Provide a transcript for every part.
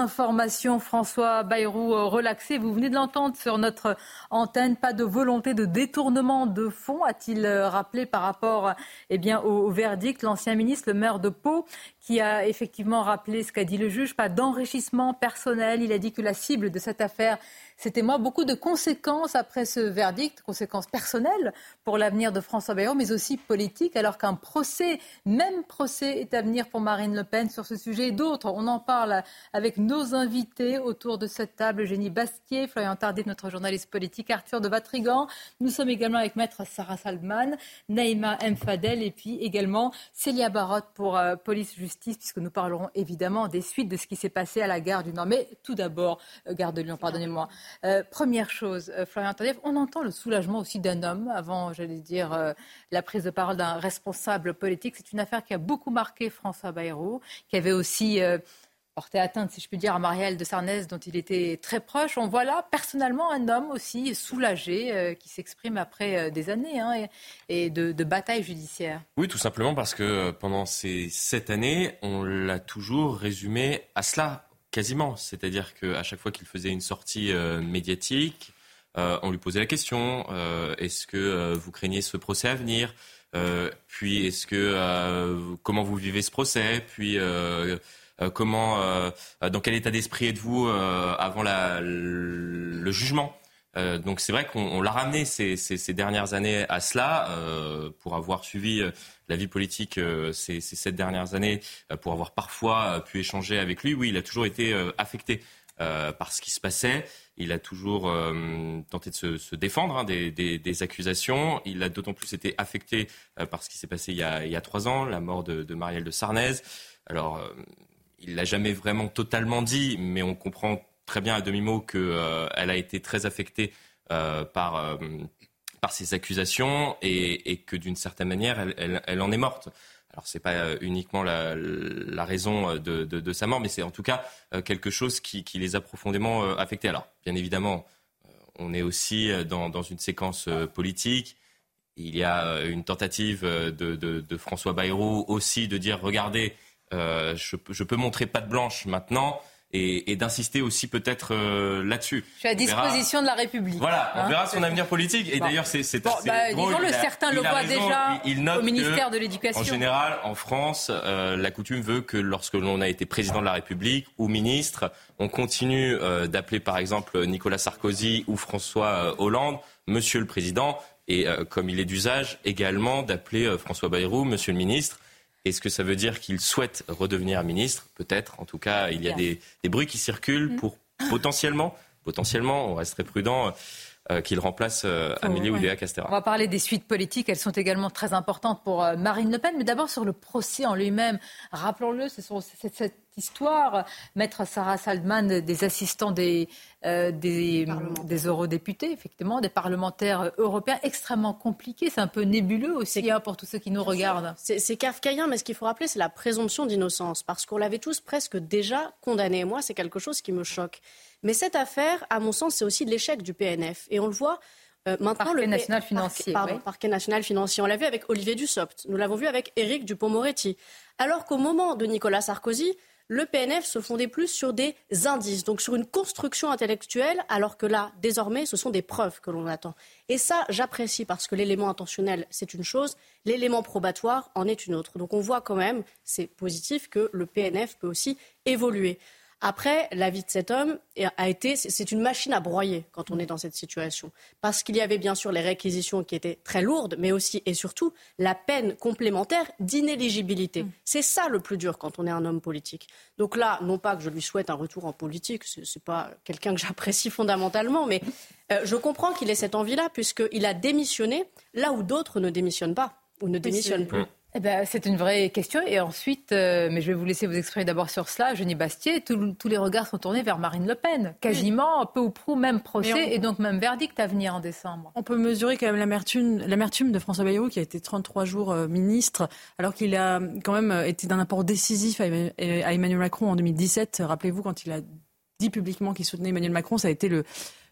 Information, François Bayrou euh, relaxé. Vous venez de l'entendre sur notre antenne. Pas de volonté de détournement de fonds, a-t-il euh, rappelé par rapport eh bien, au, verdict. L'ancien ministre, le maire de Pau, qui a effectivement rappelé ce qu'a dit le juge, pas d'enrichissement personnel. Il a dit que la cible de cette affaire c'était moi beaucoup de conséquences après ce verdict, conséquences personnelles pour l'avenir de François Bayrou, mais aussi politiques, alors qu'un procès, même procès, est à venir pour Marine Le Pen sur ce sujet et d'autres. On en parle avec nos invités autour de cette table, Eugénie Basquier, Florian Tardif, notre journaliste politique, Arthur de Vatrigan. Nous sommes également avec Maître Sarah Saldman, Naïma M. Fadel et puis également Célia Barotte pour euh, Police Justice, puisque nous parlerons évidemment des suites de ce qui s'est passé à la gare du Nord. Mais tout d'abord, euh, gare de Lyon, pardonnez-moi. Euh, première chose, euh, Florian Tardif, on entend le soulagement aussi d'un homme avant, j'allais dire, euh, la prise de parole d'un responsable politique. C'est une affaire qui a beaucoup marqué François Bayrou, qui avait aussi porté atteinte, si je puis dire, à Marielle de Sarnez, dont il était très proche. On voit là, personnellement, un homme aussi soulagé, qui s'exprime après des années hein, et, de, de batailles judiciaires. Oui, tout simplement parce que pendant ces sept années, on l'a toujours résumé à cela Quasiment. C'est-à-dire qu'à chaque fois qu'il faisait une sortie euh, médiatique, euh, on lui posait la question euh, est-ce que vous craignez ce procès à venir? Puis est-ce que comment vous vivez ce procès? Puis comment dans quel état d'esprit êtes-vous avant le jugement? Euh, donc c'est vrai qu'on l'a ramené ces, dernières années à cela, euh, pour avoir suivi euh, la vie politique ces, sept dernières années, pour avoir parfois pu échanger avec lui. Oui, il a toujours été affecté par ce qui se passait. Il a toujours tenté de se, défendre hein, des, accusations. Il a d'autant plus été affecté par ce qui s'est passé il y, a, trois ans, la mort de, de Marielle de Sarnez. Alors, il l'a jamais vraiment totalement dit, mais on comprend très bien à demi-mot qu'elle euh, a été très affectée euh, par, euh, par ces accusations et, que d'une certaine manière, elle, en est morte. Alors ce n'est pas uniquement la, raison de, sa mort, mais c'est en tout cas quelque chose qui, les a profondément affectés. Alors bien évidemment, on est aussi dans, une séquence politique. Il y a une tentative de, François Bayrou aussi de dire regardez, je, je, peux montrer patte blanche maintenant et, d'insister aussi peut-être euh, là-dessus. Je suis à disposition de la République. Voilà, on hein. verra son avenir politique. Et d'ailleurs, c'est bon, bah, Disons-le, certains le voient déjà au ministère de l'Éducation. En général, en France, euh, la coutume veut que lorsque l'on a été président de la République ou ministre, on continue euh, d'appeler par exemple Nicolas Sarkozy ou François Hollande Monsieur le Président, et comme il est d'usage, également d'appeler François Bayrou Monsieur le Ministre. Est-ce que ça veut dire qu'il souhaite redevenir ministre? Peut-être. En tout cas, il y a des, bruits qui circulent mm. pour potentiellement, potentiellement, on resterait prudent, euh, qu'il remplace euh, Amélie Oudéa Castera. On va parler des suites politiques. Elles sont également très importantes pour euh, Marine Le Pen. Mais d'abord sur le procès en lui-même. Rappelons-le, c'est cette, histoire, maître Sarah Saldman, des assistants des, des, eurodéputés, effectivement, des parlementaires européens, extrêmement compliqué. C'est un peu nébuleux aussi hein, pour tous ceux qui nous regardent. C'est kafkaïen, mais ce qu'il faut rappeler, c'est la présomption d'innocence. Parce qu'on l'avait tous presque déjà condamné. Moi, c'est quelque chose qui me choque. Mais cette affaire, à mon sens, c'est aussi l'échec du PNF. Et on le voit euh, maintenant. Parquet le national financier. pardon, parquet national financier. On l'a vu avec Olivier Dussopt. Nous l'avons vu avec Éric Dupont-Moretti. Alors qu'au moment de Nicolas Sarkozy, le PNF se fondait plus sur des indices, donc sur une construction intellectuelle, alors que là, désormais, ce sont des preuves que l'on attend. Et ça, j'apprécie parce que l'élément intentionnel, c'est une chose, l'élément probatoire en est une autre. Donc on voit quand même, c'est positif, que le PNF peut aussi évoluer. Après, la vie de cet homme a été, c'est une machine à broyer quand on est dans cette situation. Parce qu'il y avait bien sûr les réquisitions qui étaient très lourdes, mais aussi et surtout la peine complémentaire d'inéligibilité. Mm. C'est ça le plus dur quand on est un homme politique. Donc là, non pas que je lui souhaite un retour en politique, ce n'est pas quelqu'un que j'apprécie fondamentalement, mais euh, je comprends qu'il ait cette envie-là, puisqu'il a démissionné là où d'autres ne démissionnent pas ou ne démissionnent plus. Eh ben, c'est une vraie question. Et ensuite, euh, mais je vais vous laisser vous exprimer d'abord sur cela, Genis Bastier. tous les regards sont tournés vers Marine Le Pen. Quasiment, peu ou prou, même procès et donc même verdict à venir en décembre. On peut mesurer quand même l'amertume de François Bayrou, qui a été 33 jours euh, ministre, alors qu'il a quand même euh, été d'un apport décisif à Emmanuel Macron en 2017. Rappelez-vous, quand il a dit publiquement qu'il soutenait Emmanuel Macron, ça a été le,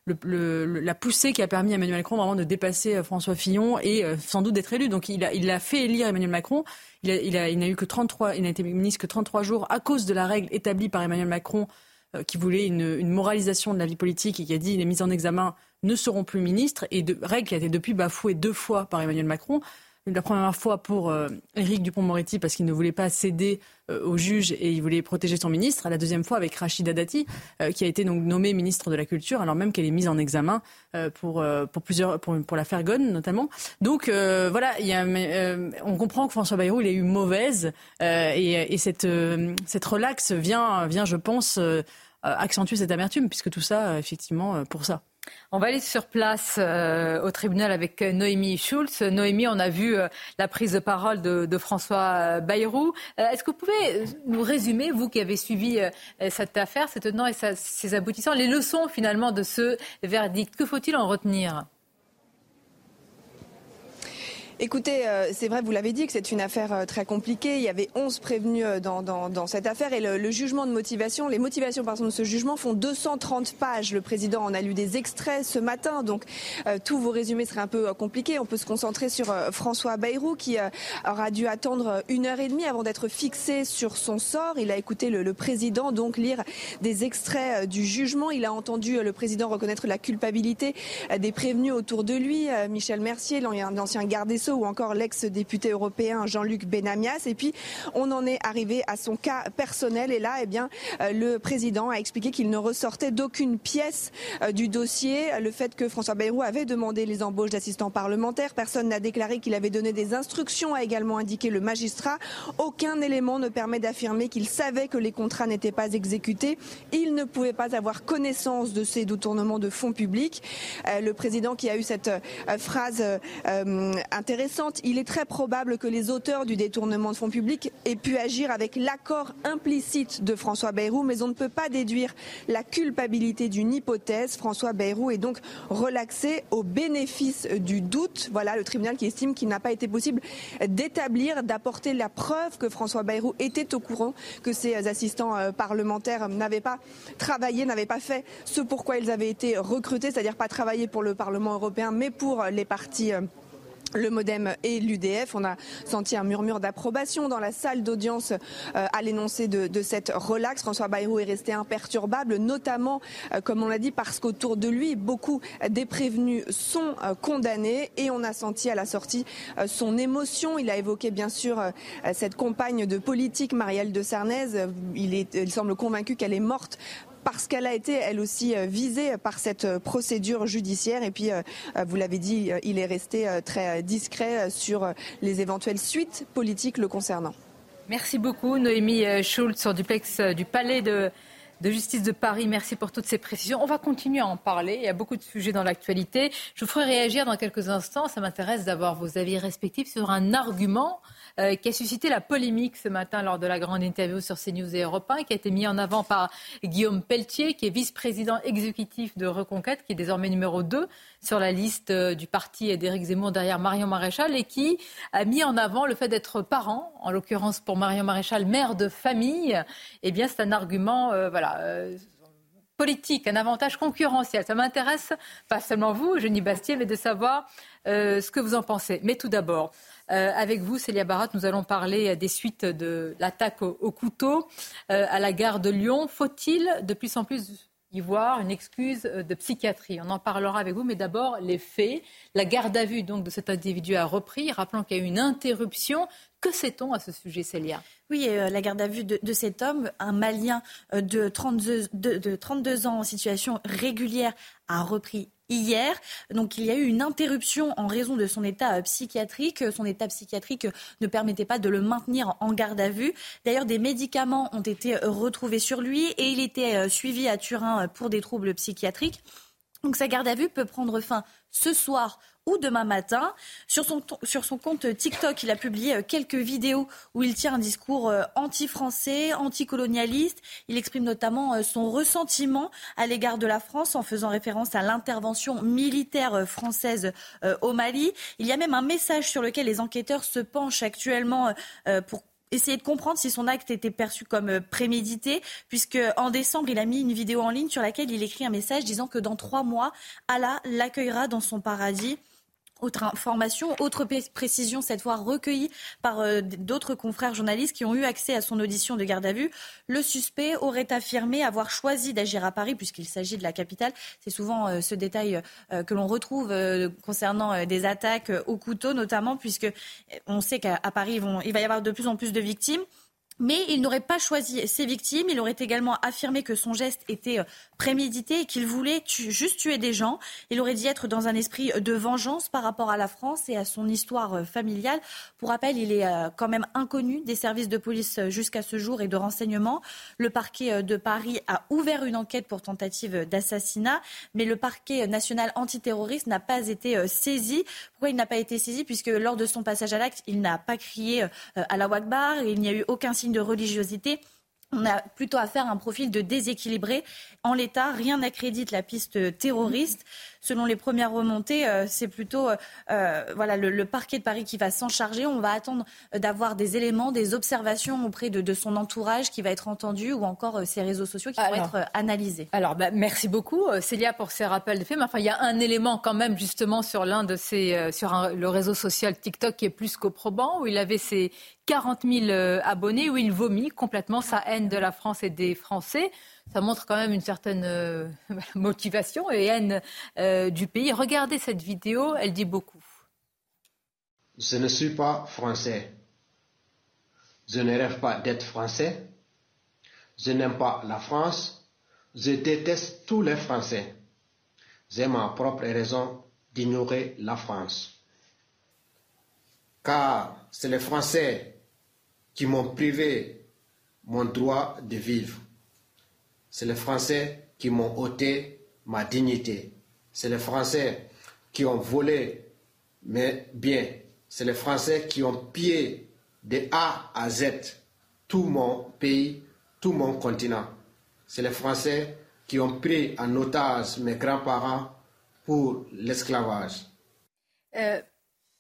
le, la poussée qui a permis à Emmanuel Macron vraiment de dépasser euh, François Fillon et euh, sans doute d'être élu. Donc il a, il a fait élire Emmanuel Macron. Il, a, il, a, il n'a eu que 33, il n'a été ministre que 33 jours à cause de la règle établie par Emmanuel Macron euh, qui voulait une, une, moralisation de la vie politique et qui a dit les mises en examen ne seront plus ministres et de règle qui a été depuis bafouée deux fois par Emmanuel Macron la première fois pour euh, Éric Dupont-Moretti parce qu'il ne voulait pas céder euh, au juge et il voulait protéger son ministre. La deuxième fois avec Rachida Dati, euh, qui a été donc nommée ministre de la Culture, alors même qu'elle est mise en examen pour, pour, plusieurs, pour, pour l'affaire Gonne notamment. Donc voilà, on comprend que François Bayrou, il a eu mauvaise et, et, cette, cette relaxe vient, vient, je pense, accentuer cette amertume, puisque tout ça, effectivement, pour ça. On va aller sur place euh, au tribunal avec Noémie Schulz. Noémie, on a vu euh, la prise de parole de, François Bayrou. Euh, est-ce que vous pouvez nous résumer, vous qui avez suivi cette affaire, ses tenants et ses aboutissants, les leçons finalement de ce verdict? Que faut-il en retenir? Écoutez, euh, c'est vrai, vous l'avez dit, que c'est une affaire euh, très compliquée. Il y avait 11 prévenus euh, dans, dans, dans cette affaire et le, le, jugement de motivation, les motivations pardon, de ce jugement font 230 pages. Le président en a lu des extraits ce matin, donc tous vos résumés seraient un peu compliqués. On peut se concentrer sur François Bayrou qui aura dû attendre une heure et demie avant d'être fixé sur son sort. Il a écouté le, le, président donc lire des extraits du jugement. Il a entendu le président reconnaître la culpabilité des prévenus autour de lui, Michel Mercier, l'ancien garde ou encore l'ex-député européen Jean-Luc Benamias. Et puis, on en est arrivé à son cas personnel. Et là, eh bien, euh, le président a expliqué qu'il ne ressortait d'aucune pièce euh, du dossier. Le fait que François Bayrou avait demandé les embauches d'assistants parlementaires, personne n'a déclaré qu'il avait donné des instructions, a également indiqué le magistrat. Aucun élément ne permet d'affirmer qu'il savait que les contrats n'étaient pas exécutés. Il ne pouvait pas avoir connaissance de ces détournements de fonds publics. Euh, le président qui a eu cette phrase intéressante il est très probable que les auteurs du détournement de fonds publics aient pu agir avec l'accord implicite de François Bayrou, mais on ne peut pas déduire la culpabilité d'une hypothèse. François Bayrou est donc relaxé au bénéfice du doute. Voilà le tribunal qui estime qu'il n'a pas été possible d'établir, d'apporter la preuve que François Bayrou était au courant que ses assistants euh, parlementaires n'avaient pas travaillé, n'avaient pas fait ce pourquoi ils avaient été recrutés, c'est-à-dire pas travailler pour le Parlement européen, mais pour les partis euh, le Modem et l'UDF. On a senti un murmure d'approbation dans la salle d'audience euh, à l'énoncé de, cette relaxe. François Bayrou est resté imperturbable, notamment, euh, comme on l'a dit, parce qu'autour de lui, beaucoup des prévenus sont euh, condamnés et on a senti à la sortie son émotion. Il a évoqué bien sûr cette compagne de politique, Marielle de Sarnez. Il, il semble convaincu qu'elle est morte parce qu'elle a été elle aussi euh, visée par cette euh, procédure judiciaire. Et puis, euh, vous l'avez dit, il est resté très discret sur les éventuelles suites politiques le concernant. Merci beaucoup, Noémie Schultz, sur duplex du Palais de, de justice de Paris. Merci pour toutes ces précisions. On va continuer à en parler. Il y a beaucoup de sujets dans l'actualité. Je vous ferai réagir dans quelques instants. Ça m'intéresse d'avoir vos avis respectifs sur un argument euh, qui a suscité la polémique ce matin lors de la grande interview sur CNews et Europe 1, qui a été mis en avant par Guillaume Pelletier, qui est vice-président exécutif de Reconquête, qui est désormais numéro 2 sur la liste euh, du parti d'Éric Zemmour derrière Marion Maréchal, et qui a mis en avant le fait d'être parent, en l'occurrence pour Marion Maréchal, mère de famille. Eh bien, c'est un argument, euh, voilà politique, un avantage concurrentiel. Ça m'intéresse, pas seulement vous, Jenny Bastier, mais de savoir ce que vous en pensez. Mais tout d'abord, euh, avec vous, Célia Barat, nous allons parler des suites de l'attaque au, couteau euh, à la gare de Lyon. Faut-il de plus en plus y voir une excuse de psychiatrie? On en parlera avec vous, mais d'abord les faits. La garde à vue donc de cet individu a repris. Rappelons qu'il y a eu une interruption. Que sait-on à ce sujet, Célia? Oui, euh, la garde à vue de, cet homme, un Malien euh, de 32, de 32 ans en situation régulière, a repris hier. Donc il y a eu une interruption en raison de son état euh, psychiatrique. Son état psychiatrique ne permettait pas de le maintenir en garde à vue. D'ailleurs, des médicaments ont été euh, retrouvés sur lui et il était euh, suivi à Turin pour des troubles psychiatriques. Donc sa garde à vue peut prendre fin ce soir ou demain matin. Sur son, compte TikTok, il a publié euh, quelques vidéos où il tient un discours euh, anti-français, anti-colonialiste. Il exprime notamment euh, son ressentiment à l'égard de la France en faisant référence à l'intervention militaire française au Mali. Il y a même un message sur lequel les enquêteurs se penchent actuellement pour essayer de comprendre si son acte était perçu comme prémédité, puisque en décembre, il a mis une vidéo en ligne sur laquelle il écrit un message disant que dans trois mois, Allah l'accueillera dans son paradis. Autre information, autre précision, cette fois recueillie par euh, d'autres confrères journalistes qui ont eu accès à son audition de garde à vue. Le suspect aurait affirmé avoir choisi d'agir à Paris puisqu'il s'agit de la capitale. C'est souvent euh, ce détail euh, que l'on retrouve concernant des attaques au couteau notamment puisque on sait qu'à Paris, il va y avoir de plus en plus de victimes. Mais il n'aurait pas choisi ses victimes. Il aurait également affirmé que son geste était euh, prémédité et qu'il voulait juste tuer des gens. Il aurait dit être dans un esprit de vengeance par rapport à la France et à son histoire euh, familiale. Pour rappel, il est euh, quand même inconnu des services de police jusqu'à ce jour et de renseignement. Le parquet de Paris a ouvert une enquête pour tentative d'assassinat, mais le parquet national antiterroriste n'a pas été saisi. Pourquoi il n'a pas été saisi? Puisque lors de son passage à l'acte, il n'a pas crié à la Wagbar. Il n'y a eu aucun de religiosité. On a plutôt à un profil de déséquilibré. En l'état, rien n'accrédite la piste terroriste selon les premières remontées, euh, c'est plutôt euh, euh, voilà, le, parquet de Paris qui va s'en charger. On va attendre d'avoir des éléments, des observations auprès de, son entourage qui va être entendu ou encore ses réseaux sociaux qui vont être analysés. Alors, bah, merci beaucoup, Célia, pour ces rappels de faits. Mais enfin, il y a un élément quand même justement sur l'un de ces, sur le réseau social TikTok qui est plus qu'au probant, où il avait ses 40 000 abonnés, où il vomit complètement sa haine de la France et des Français ça montre quand même une certaine euh, motivation et haine euh, du pays. Regardez cette vidéo, elle dit beaucoup. Je ne suis pas français. Je ne rêve pas d'être français. Je n'aime pas la France. Je déteste tous les Français. J'ai ma propre raison d'ignorer la France. Car c'est les Français qui m'ont privé mon droit de vivre. C'est les Français qui m'ont ôté ma dignité. C'est les Français qui ont volé mes biens. C'est les Français qui ont pillé de A à Z tout mon pays, tout mon continent. C'est les Français qui ont pris en otage mes grands-parents pour l'esclavage. Euh,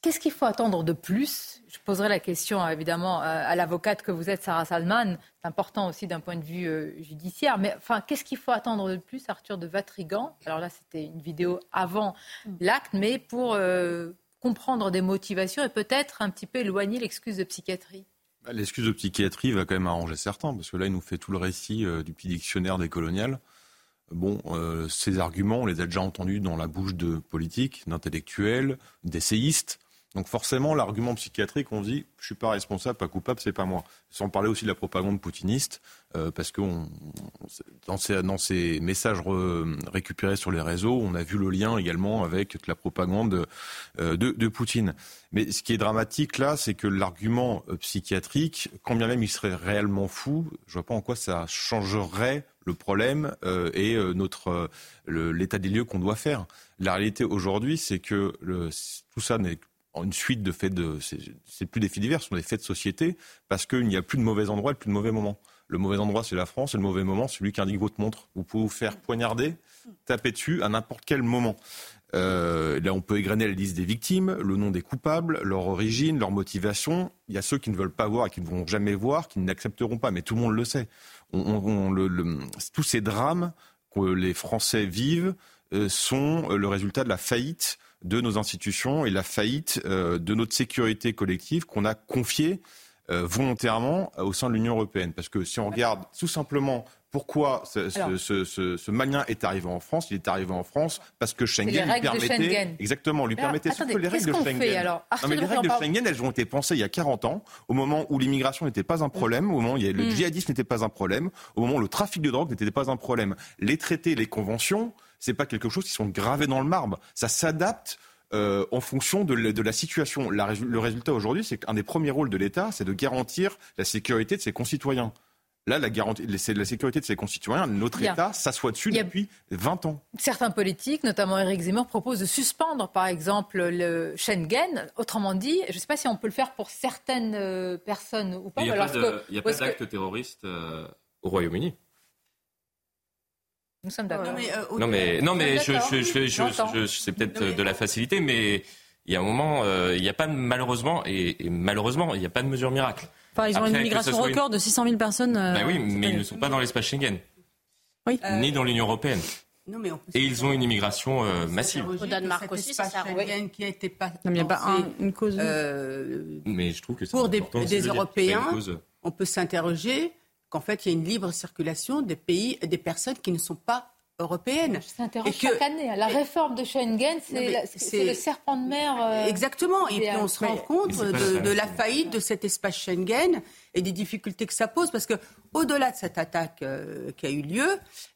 Qu'est-ce qu'il faut attendre de plus? Je poserai la question évidemment à l'avocate que vous êtes, Sarah Salman. C'est important aussi d'un point de vue euh, judiciaire. Mais enfin, qu'est-ce qu'il faut attendre de plus, Arthur de Vatrigan? Alors là, c'était une vidéo avant l'acte, mais pour euh, comprendre des motivations et peut-être un petit peu éloigner l'excuse de psychiatrie. Bah, l'excuse de psychiatrie va quand même arranger certains, parce que là, il nous fait tout le récit euh, du petit dictionnaire des coloniales. Bon, ces arguments, on les a déjà entendus dans la bouche de politiques, d'intellectuels, d'essayistes. Donc forcément, l'argument psychiatrique, on dit, je suis pas responsable, pas coupable, c'est pas moi. Sans parler aussi de la propagande poutiniste, euh, parce que dans, ces, messages récupérés sur les réseaux, on a vu le lien également avec la propagande euh, de, Poutine. Mais ce qui est dramatique là, c'est que l'argument euh, psychiatrique, quand bien même il serait réellement fou, je vois pas en quoi ça changerait le problème et notre l'état des lieux qu'on doit faire. La réalité aujourd'hui, c'est que tout ça n'est une suite de faits de. C'est plus des faits divers, ce sont des faits de société, parce qu'il n'y a plus de mauvais endroits et plus de mauvais moments. Le mauvais endroit, c'est la France, et le mauvais moment, c'est celui qu'indique votre montre. Vous pouvez vous faire poignarder, taper dessus à n'importe quel moment. Euh, là, on peut égrener la liste des victimes, le nom des coupables, leur origine, leur motivation. Il y a ceux qui ne veulent pas voir et qui ne vont jamais voir, qui n'accepteront pas, mais tout le monde le sait. tous ces drames que les Français vivent euh, sont le résultat de la faillite de nos institutions et la faillite euh, de notre sécurité collective qu'on a confiée euh, volontairement au sein de l'Union européenne. Parce que si on regarde tout simplement pourquoi ce, ce, ce, ce, Malien est arrivé en France Il est arrivé en France parce que Schengen lui permettait. Exactement, lui permettait. Attendez, que les règles de Schengen. Fait, alors non, mais les règles de Schengen, elles ont été pensées il y a 40 ans, au moment où l'immigration n'était pas un problème, au moment où le mm. djihadisme n'était pas un problème, au moment où le trafic de drogue n'était pas un problème. Les traités, les conventions, c'est pas quelque chose qui sont gravés dans le marbre. Ça s'adapte euh, en fonction de, de la situation. La, le résultat aujourd'hui, c'est qu'un des premiers rôles de l'État, c'est de garantir la sécurité de ses concitoyens. Là, la, garantie, c'est la sécurité de ses concitoyens. Notre État s'assoit dessus depuis 20 ans. Certains politiques, notamment Éric Zemmour, proposent de suspendre, par exemple, le Schengen. Autrement dit, je ne sais pas si on peut le faire pour certaines euh, personnes ou pas. Il n'y a, pas d'acte terroriste euh, au Royaume-Uni. Nous sommes d'accord. Non mais, non mais, je, je, je, je c'est peut-être de la facilité, mais il y a un moment, euh, il n'y a pas malheureusement, et, et malheureusement, il n'y a pas de mesure miracle. Enfin, ils ont une migration record de 600 000 personnes. Euh, bah oui, mais ils ne sont pas dans l'espace Schengen. Oui. Ni dans l'Union européenne. Non, mais et ils ont une immigration euh, massive. Au Danemark aussi, ça Schengen qui a été pas. Non, mais il n'y a pas une cause. Euh, mais je trouve que pour des, des Européens, on peut s'interroger qu'en fait, il y a une libre circulation des pays des personnes qui ne sont pas européenne. Je s'interroge chaque année. La réforme de Schengen, c'est le serpent de mer. Euh, Exactement. Et puis on se rend compte de, la faillite de cet espace Schengen et des difficultés que ça pose. Parce que au-delà de cette attaque euh, qui a eu lieu,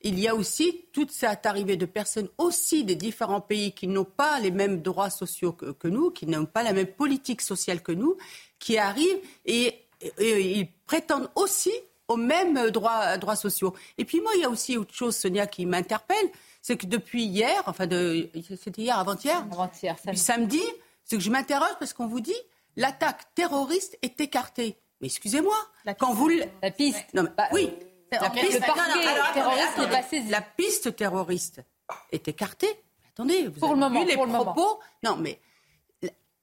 il y a aussi toute cette arrivée de personnes aussi des différents pays qui n'ont pas les mêmes droits sociaux que, nous, qui n'ont pas la même politique sociale que nous, qui arrivent et ils prétendent aussi aux mêmes droits, droits sociaux. Et puis moi, il y a aussi autre chose, Sonia, qui m'interpelle, c'est que depuis hier, enfin, de, c'était hier, avant-hier, avant-hier, samedi, samedi c'est que je m'interroge parce qu'on vous dit l'attaque terroriste est écartée. Mais excusez-moi, quand vous la piste, non, bah, oui, la piste, terroriste. La piste est écartée. Attendez, vous pour avez le moment, vu les pour propos? Non, mais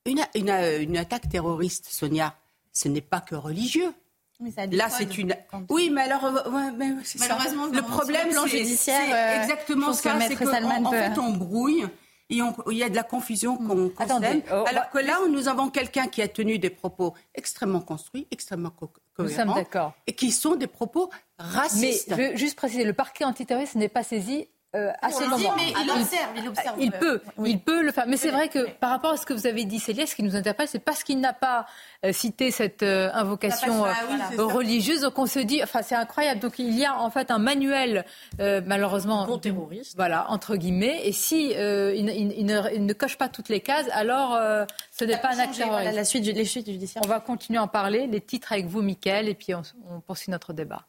une, une, une attaque terroriste, Sonia, ce n'est pas que religieux. Là, c'est une. Oui, mais alors, euh, malheureusement, le problème, c'est euh, exactement ça, c'est qu'en en fait, on brouille. Et il y a de la confusion qu'on constate. Oh, alors que là, nous avons quelqu'un qui a tenu des propos extrêmement construits, extrêmement cohérents. Et qui sont des propos racistes. Mais je veux juste préciser, le parquet antiterroriste n'est pas saisi euh, à ce moment. Mais il observe, il observe. Il peut, il peut le faire. Mais c'est vrai que par rapport à ce que vous avez dit, Célia, ce qui nous interpelle, c'est parce qu'il n'a pas euh, cité cette euh, invocation euh, religieuse. Donc on se dit, enfin c'est incroyable. Donc il y a en fait un manuel, malheureusement, bon terroriste. Voilà, entre guillemets. Et si il, ne, coche pas toutes les cases, alors ce n'est pas un acte terroriste. La suite, les suites judiciaires. On va continuer à en parler. Les titres avec vous, Mickaël, et puis on poursuit notre débat.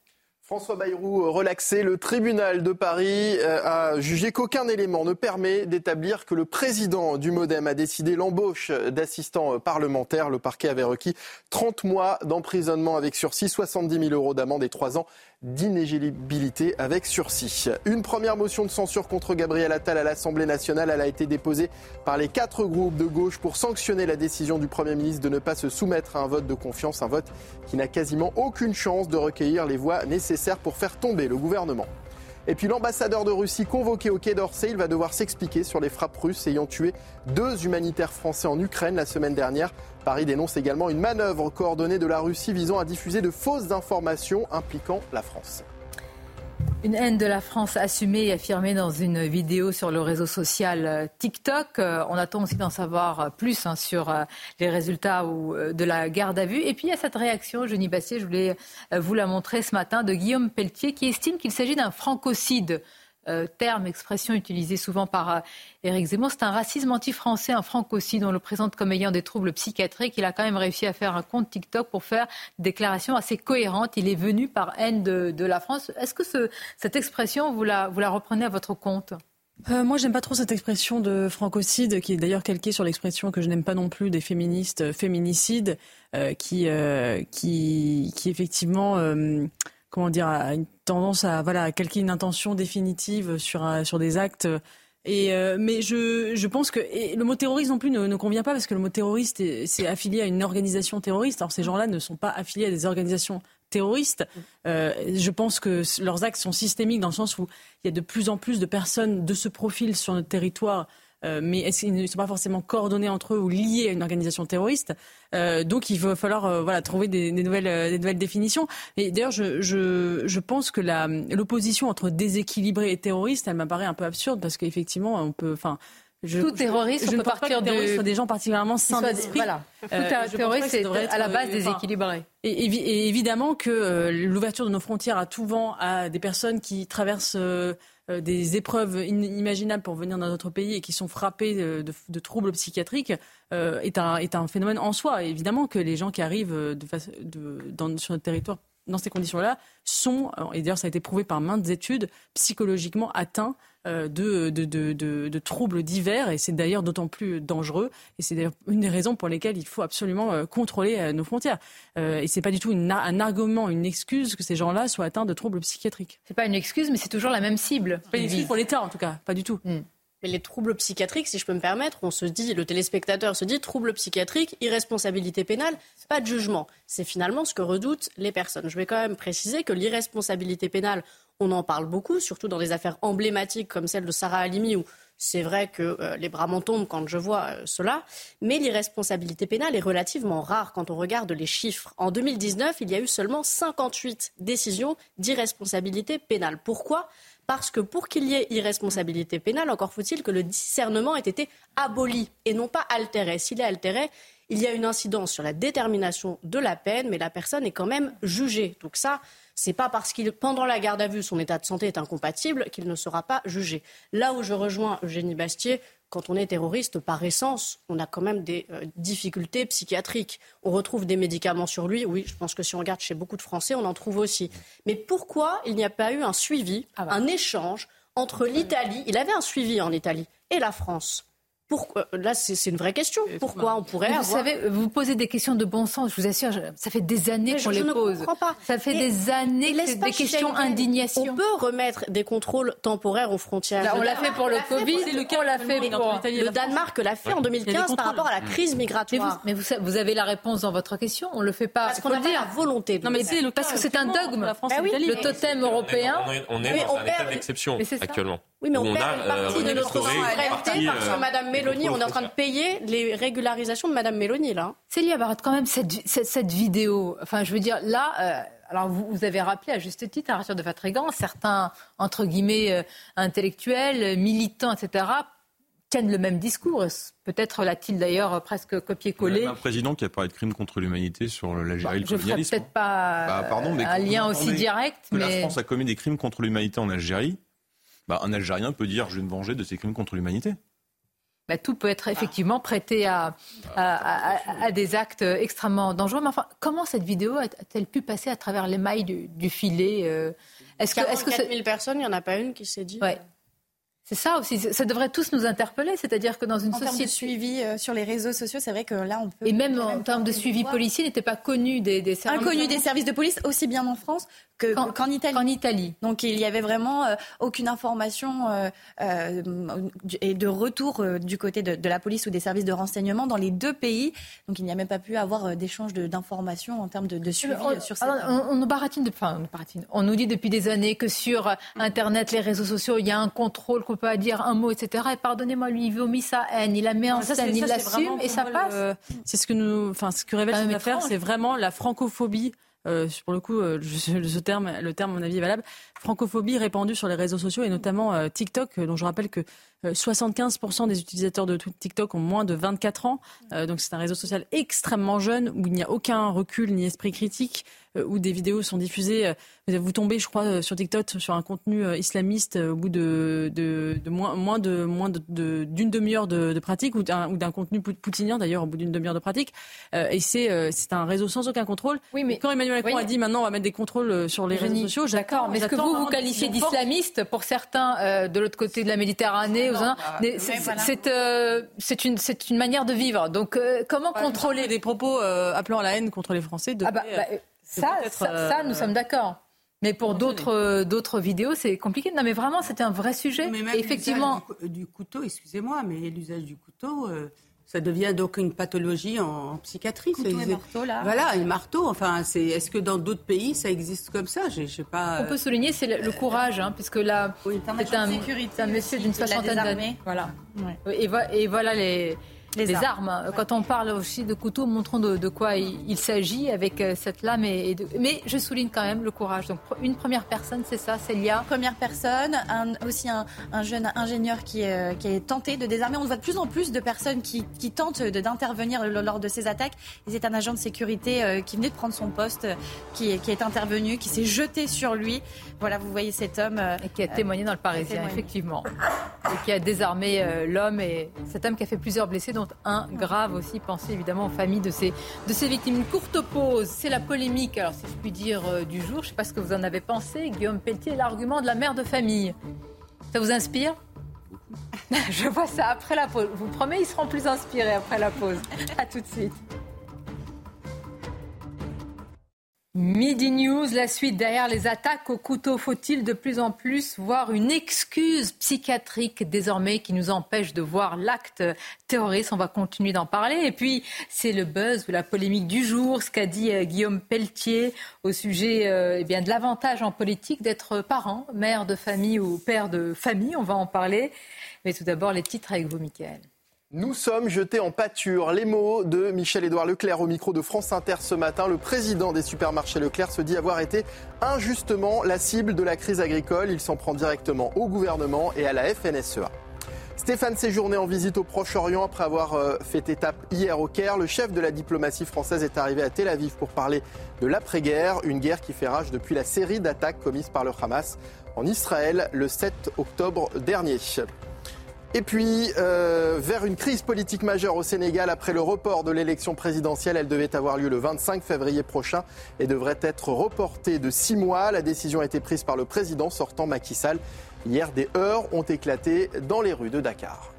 François Bayrou euh, relaxé, le tribunal de Paris euh, a jugé qu'aucun élément ne permet d'établir que le président du Modem a décidé l'embauche d'assistants euh, parlementaires. Le parquet avait requis 30 mois d'emprisonnement avec sursis, 70 000 euros d'amende et 3 ans d'inéligibilité avec sursis. Une première motion de censure contre Gabriel Attal à l'Assemblée nationale. Elle a été déposée par les quatre groupes de gauche pour sanctionner la décision du Premier ministre de ne pas se soumettre à un vote de confiance, un vote qui n'a quasiment aucune chance de recueillir les voix nécessaires pour faire tomber le gouvernement. Et puis l'ambassadeur de Russie convoqué au Quai d'Orsay, il va devoir s'expliquer sur les frappes russes ayant tué deux humanitaires français en Ukraine la semaine dernière. Paris dénonce également une manœuvre coordonnée de la Russie visant à diffuser de fausses informations impliquant la France. Une haine de la France assumée et affirmée dans une vidéo sur le réseau social euh, TikTok. Euh, on attend aussi d'en savoir plus hein, sur euh, les résultats de la garde à vue. Et puis il y a cette réaction, Jenny Bassier, je voulais vous la montrer ce matin, de Guillaume Pelletier qui estime qu'il s'agit d'un francocide. Euh, terme, expression utilisée souvent par euh, Éric Zemmour. C'est un racisme anti-français, un francocide. On le présente comme ayant des troubles psychiatriques. Il a quand même réussi à faire un compte TikTok pour faire des déclarations assez cohérentes. Il est venu par haine de, la France. Est-ce que cette expression, vous la, reprenez à votre compte? Euh, moi, j'aime pas trop cette expression de francocide, qui est d'ailleurs calquée sur l'expression que je n'aime pas non plus des féministes féminicides, qui, qui, qui effectivement comment dire, a une tendance à voilà à calquer une intention définitive sur sur des actes. Et euh, mais je, je pense que le mot terroriste non plus ne, ne convient pas parce que le mot terroriste c'est affilié à une organisation terroriste. Alors ces gens-là ne sont pas affiliés à des organisations terroristes. Euh, je pense que leurs actes sont systémiques dans le sens où il y a de plus en plus de personnes de ce profil sur notre territoire mais ils ne sont pas forcément coordonnés entre eux ou liés à une organisation terroriste. donc il va falloir voilà, trouver des, nouvelles, des nouvelles définitions. Et d'ailleurs, je, je, je, pense que l'opposition entre déséquilibré et terroriste, elle m'apparaît un peu absurde parce qu'effectivement, on peut... Enfin, je, tout terroriste, je, on peut partir de des gens particulièrement sains d'esprit. Voilà. Tout euh, terroriste, c'est à la base déséquilibré. Et, et, évidemment que euh, l'ouverture de nos frontières à tout vent à des personnes qui traversent euh, des épreuves inimaginables pour venir dans notre pays et qui sont frappées de, troubles psychiatriques est, un, est un phénomène en soi. évidemment que les gens qui arrivent de, de, dans, sur notre territoire dans ces conditions-là sont, et d'ailleurs ça a été prouvé par maintes études, psychologiquement atteints euh, de, de, troubles divers et c'est d'ailleurs d'autant plus dangereux et c'est d'ailleurs une des raisons pour lesquelles il faut absolument euh, contrôler euh, nos frontières. et c'est pas du tout un argument, une excuse que ces gens-là soient atteints de troubles psychiatriques. C'est pas une excuse, mais c'est toujours la même cible. Pas une excuse pour l'État en tout cas, pas du tout. Hmm. Mais les troubles psychiatriques, si je peux me permettre, on se dit, le téléspectateur se dit troubles psychiatriques, irresponsabilité pénale, pas de jugement. C'est finalement ce que redoutent les personnes. Je vais quand même préciser que l'irresponsabilité pénale, on en parle beaucoup, surtout dans des affaires emblématiques comme celle de Sarah Halimi, où c'est vrai que euh, les bras m'en tombent quand je vois euh, cela. Mais l'irresponsabilité pénale est relativement rare quand on regarde les chiffres. En 2019, il y a eu seulement 58 décisions d'irresponsabilité pénale. Pourquoi? Parce que pour qu'il y ait irresponsabilité pénale, encore faut-il que le discernement ait été aboli et non pas altéré. S'il est altéré, il y a une incidence sur la détermination de la peine, mais la personne est quand même jugée. Donc ça, c'est pas parce qu'il, pendant la garde à vue, son état de santé est incompatible qu'il ne sera pas jugé. Là où je rejoins Eugénie Bastier, quand on est terroriste, par essence, on a quand même des euh, difficultés psychiatriques. On retrouve des médicaments sur lui. Oui, je pense que si on regarde chez beaucoup de Français, on en trouve aussi. Mais pourquoi il n'y a pas eu un suivi, ah bah. un échange entre l'Italie, il avait un suivi en Italie, et la France? Pourquoi Là, c'est une vraie question. Pourquoi on pourrait Vous savez, vous posez des questions de bon sens. Je vous assure, ça fait des années qu'on les pose. Pas. Ça fait des années que c'est des questions indignation. On peut remettre des contrôles temporaires aux frontières. on l'a fait pour le Covid. on l'a fait pour le Danemark l'a fait en 2015 par rapport à la crise migratoire. Mais vous, avez la réponse dans votre question. On le fait pas. Parce qu'on a la volonté. Non, mais c'est parce que c'est un dogme. Le totem européen. On est dans un état d'exception actuellement. Oui, mais on, perd une partie de notre souveraineté parce que Mme Mélanie, on est en train de payer les régularisations de Mme Mélanie, là. Célia Barat, quand même, cette, cette, vidéo, enfin, je veux dire, là, euh, alors vous, vous, avez rappelé à juste titre, à Arthur de Fatrigan, certains, entre guillemets, euh, intellectuels, militants, etc., tiennent le même discours. Peut-être l'a-t-il d'ailleurs presque copié-collé. Un président qui a parlé de crimes contre l'humanité sur l'Algérie, bah, le colonialisme. Je ne peut-être pas bah, pardon, mais un lien aussi direct. Mais... La France a commis des crimes contre l'humanité en Algérie bah, un Algérien peut dire je vais me venger de ces crimes contre l'humanité. Bah, tout peut être effectivement prêté à, à, des actes extrêmement dangereux. Mais enfin, comment cette vidéo a-t-elle pu passer à travers les mailles du, filet euh, Est-ce que, est-ce que 000 personnes, il n'y en a pas une qui s'est dit? Ouais. C'est ça aussi, ça devrait tous nous interpeller, c'est-à-dire que dans une en société... de suivi euh, sur les réseaux sociaux, c'est vrai que là on peut... Et même en termes de suivi policier, n'était pas connu des, des services... Inconnu des services de police, aussi bien en France qu'en Italie. En Italie. Donc il y avait vraiment euh, aucune information euh, et de retour du côté de, la police ou des services de renseignement dans les deux pays. Donc il n'y a même pas pu avoir d'échange d'informations en termes de, suivi sur ça. On, nous baratine, de, enfin, on, nous dit depuis des années que sur Internet, les réseaux sociaux, il y a un contrôle peut dire un mot, etc. Et pardonnez-moi, lui, il vomit sa haine, il la met en scène, il l'assume et ça passe. C'est ce que nous, enfin, ce que révèle cette affaire, c'est vraiment la francophobie euh, pour le coup, euh, ce terme, le terme, à mon avis, est valable, francophobie répandue sur les réseaux sociaux et notamment euh, TikTok, dont je rappelle que 75% des utilisateurs de TikTok ont moins de 24 ans. donc c'est un réseau social extrêmement jeune où il n'y a aucun recul ni esprit critique, où des vidéos sont diffusées vous tombez, je crois, euh, sur TikTok sur un contenu euh, islamiste euh, au bout de, de, de moins, moins de moins d'une demi-heure de, pratique ou d'un contenu poutinien d'ailleurs au bout d'une demi-heure de pratique. et c'est c'est un réseau sans aucun contrôle. Oui, mais quand Emmanuel Macron a dit maintenant on va mettre des contrôles sur les réseaux sociaux, d'accord. Mais est-ce que vous vous qualifiez d'islamiste pour certains de l'autre côté de la Méditerranée ah C'est c'est une c'est une manière de vivre. Donc comment contrôler des propos appelant à la haine contre les Français ah bah, bah, ça, ça, nous sommes d'accord. Mais pour d'autres euh, d'autres vidéos, c'est compliqué. Non, mais vraiment, c'était un vrai sujet. Mais même effectivement, du, couteau, excusez-moi, mais l'usage du couteau, euh, ça devient donc une pathologie en, psychiatrie. Couteau et marteau, là. Voilà, un marteau. Enfin, c'est. Est-ce que dans d'autres pays ça existe comme ça? Je sais pas. On peut souligner, c'est le, courage, hein, puisque là, c'est un, un, monsieur d'une soixantaine d'années. Voilà. Et, et, voilà les les, armes. Quand on parle aussi de couteau, montrons de, quoi il, s'agit avec euh, cette lame. Et, Mais je souligne quand même le courage. Donc une première personne, c'est ça, c'est Lia. Première personne, aussi un, jeune ingénieur qui, euh, qui est tenté de désarmer. On voit de plus en plus de personnes qui, qui tentent d'intervenir lors de ces attaques. C'est un agent de sécurité euh, qui venait de prendre son poste, qui, qui est intervenu, qui s'est jeté sur lui. Voilà, vous voyez cet homme. et qui a témoigné dans le Parisien, effectivement. Et qui a désarmé l'homme et cet homme qui a fait plusieurs blessés, dont un grave aussi. Pensez évidemment aux familles de ces, de ces victimes. Une courte pause, c'est la polémique, alors si je puis dire, euh, du jour. Je ne sais pas ce que vous en avez pensé. Guillaume Pelletier, l'argument de la mère de famille. Ça vous inspire? Je vois ça après la pause. Je vous promets, ils seront plus inspirés après la pause. À tout de suite. Midi News, la suite derrière les attaques au couteau. Faut-il de plus en plus voir une excuse psychiatrique désormais qui nous empêche de voir l'acte terroriste? On va continuer d'en parler. Et puis, c'est le buzz ou la polémique du jour, ce qu'a dit euh, Guillaume Pelletier au sujet euh, eh bien, de l'avantage en politique d'être parent, mère de famille ou père de famille. On va en parler. Mais tout d'abord, les titres avec vous, Mickaël. Nous sommes jetés en pâture. Les mots de Michel-Édouard Leclerc au micro de France Inter ce matin. Le président des supermarchés Leclerc se dit avoir été injustement la cible de la crise agricole. Il s'en prend directement au gouvernement et à la FNSEA. Stéphane séjourné en visite au Proche-Orient après avoir euh, fait étape hier au Caire. Le chef de la diplomatie française est arrivé à Tel Aviv pour parler de l'après-guerre, une guerre qui fait rage depuis la série d'attaques commises par le Hamas en Israël le 7 octobre dernier. Et puis, euh, vers une crise politique majeure au Sénégal après le report de l'élection présidentielle. Elle devait avoir lieu le 25 février prochain et devrait être reportée de six mois. La décision a été prise par le président sortant Macky Sall. Hier, des heurts ont éclaté dans les rues de Dakar.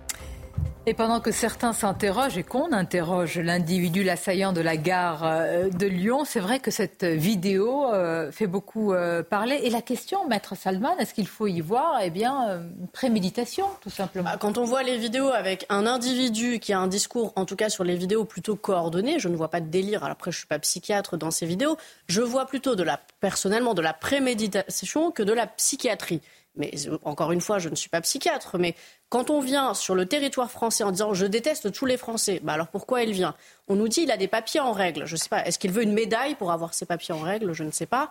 Et pendant que certains s'interrogent et qu'on interroge l'individu, l'assaillant de la gare euh, de Lyon, c'est vrai que cette vidéo euh, fait beaucoup euh, parler. Et la question, maître Salman, est-ce qu'il faut y voir eh bien, une préméditation, tout simplement? Bah, Quand on voit les vidéos avec un individu qui a un discours, en tout cas sur les vidéos, plutôt coordonné, je ne vois pas de délire. Après, je ne suis pas psychiatre dans ces vidéos. Je vois plutôt de la, personnellement de la préméditation que de la psychiatrie mais encore une fois, je ne suis pas psychiatre, mais quand on vient sur le territoire français en disant je déteste tous les Français, bah alors pourquoi il vient? On nous dit il a des papiers en règle. Je ne sais pas, est-ce qu'il veut une médaille pour avoir ses papiers en règle? Je ne sais pas.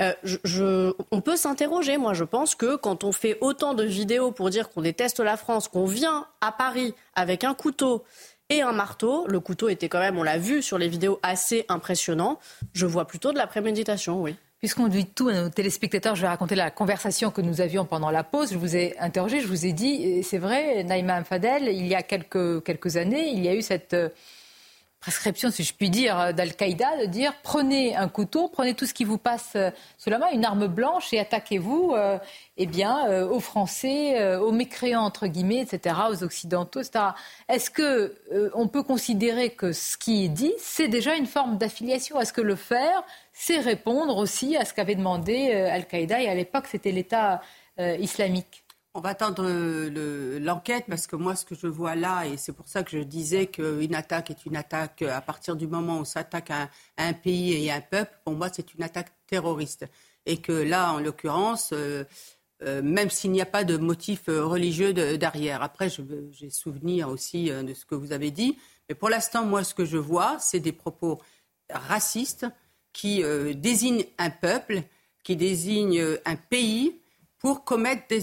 Euh, on peut s'interroger. Moi, je pense que quand on fait autant de vidéos pour dire qu'on déteste la France, qu'on vient à Paris avec un couteau et un marteau, le couteau était quand même, on l'a vu sur les vidéos, assez impressionnant. Je vois plutôt de la préméditation, oui. Puisqu'on dit tout à nos téléspectateurs, je vais raconter la conversation que nous avions pendant la pause. Je vous ai interrogé, je vous ai dit, c'est vrai, Naïma Fadel, il y a quelques, quelques années, il y a eu cette euh, prescription, si je puis dire, d'Al-Qaïda, de dire prenez un couteau, prenez tout ce qui vous passe euh, sous la main, une arme blanche et attaquez-vous euh, eh bien, euh, aux Français, aux mécréants, entre guillemets, etc., aux Occidentaux, etc. Est-ce que on peut considérer que ce qui est dit, c'est déjà une forme d'affiliation? Est-ce que le faire, c'est répondre aussi à ce qu'avait demandé Al-Qaïda et à l'époque, c'était l'État islamique? On va attendre l'enquête parce que moi, ce que je vois là, et c'est pour ça que je disais qu'une attaque est une attaque à partir du moment où on s'attaque à, un pays et à un peuple, pour moi, c'est une attaque terroriste. Et que là, en l'occurrence, euh, euh, même s'il n'y a pas de motif euh, religieux derrière. Après, j'ai souvenir aussi de ce que vous avez dit. Mais pour l'instant, moi, ce que je vois, c'est des propos racistes qui désignent un peuple, qui désignent un pays pour commettre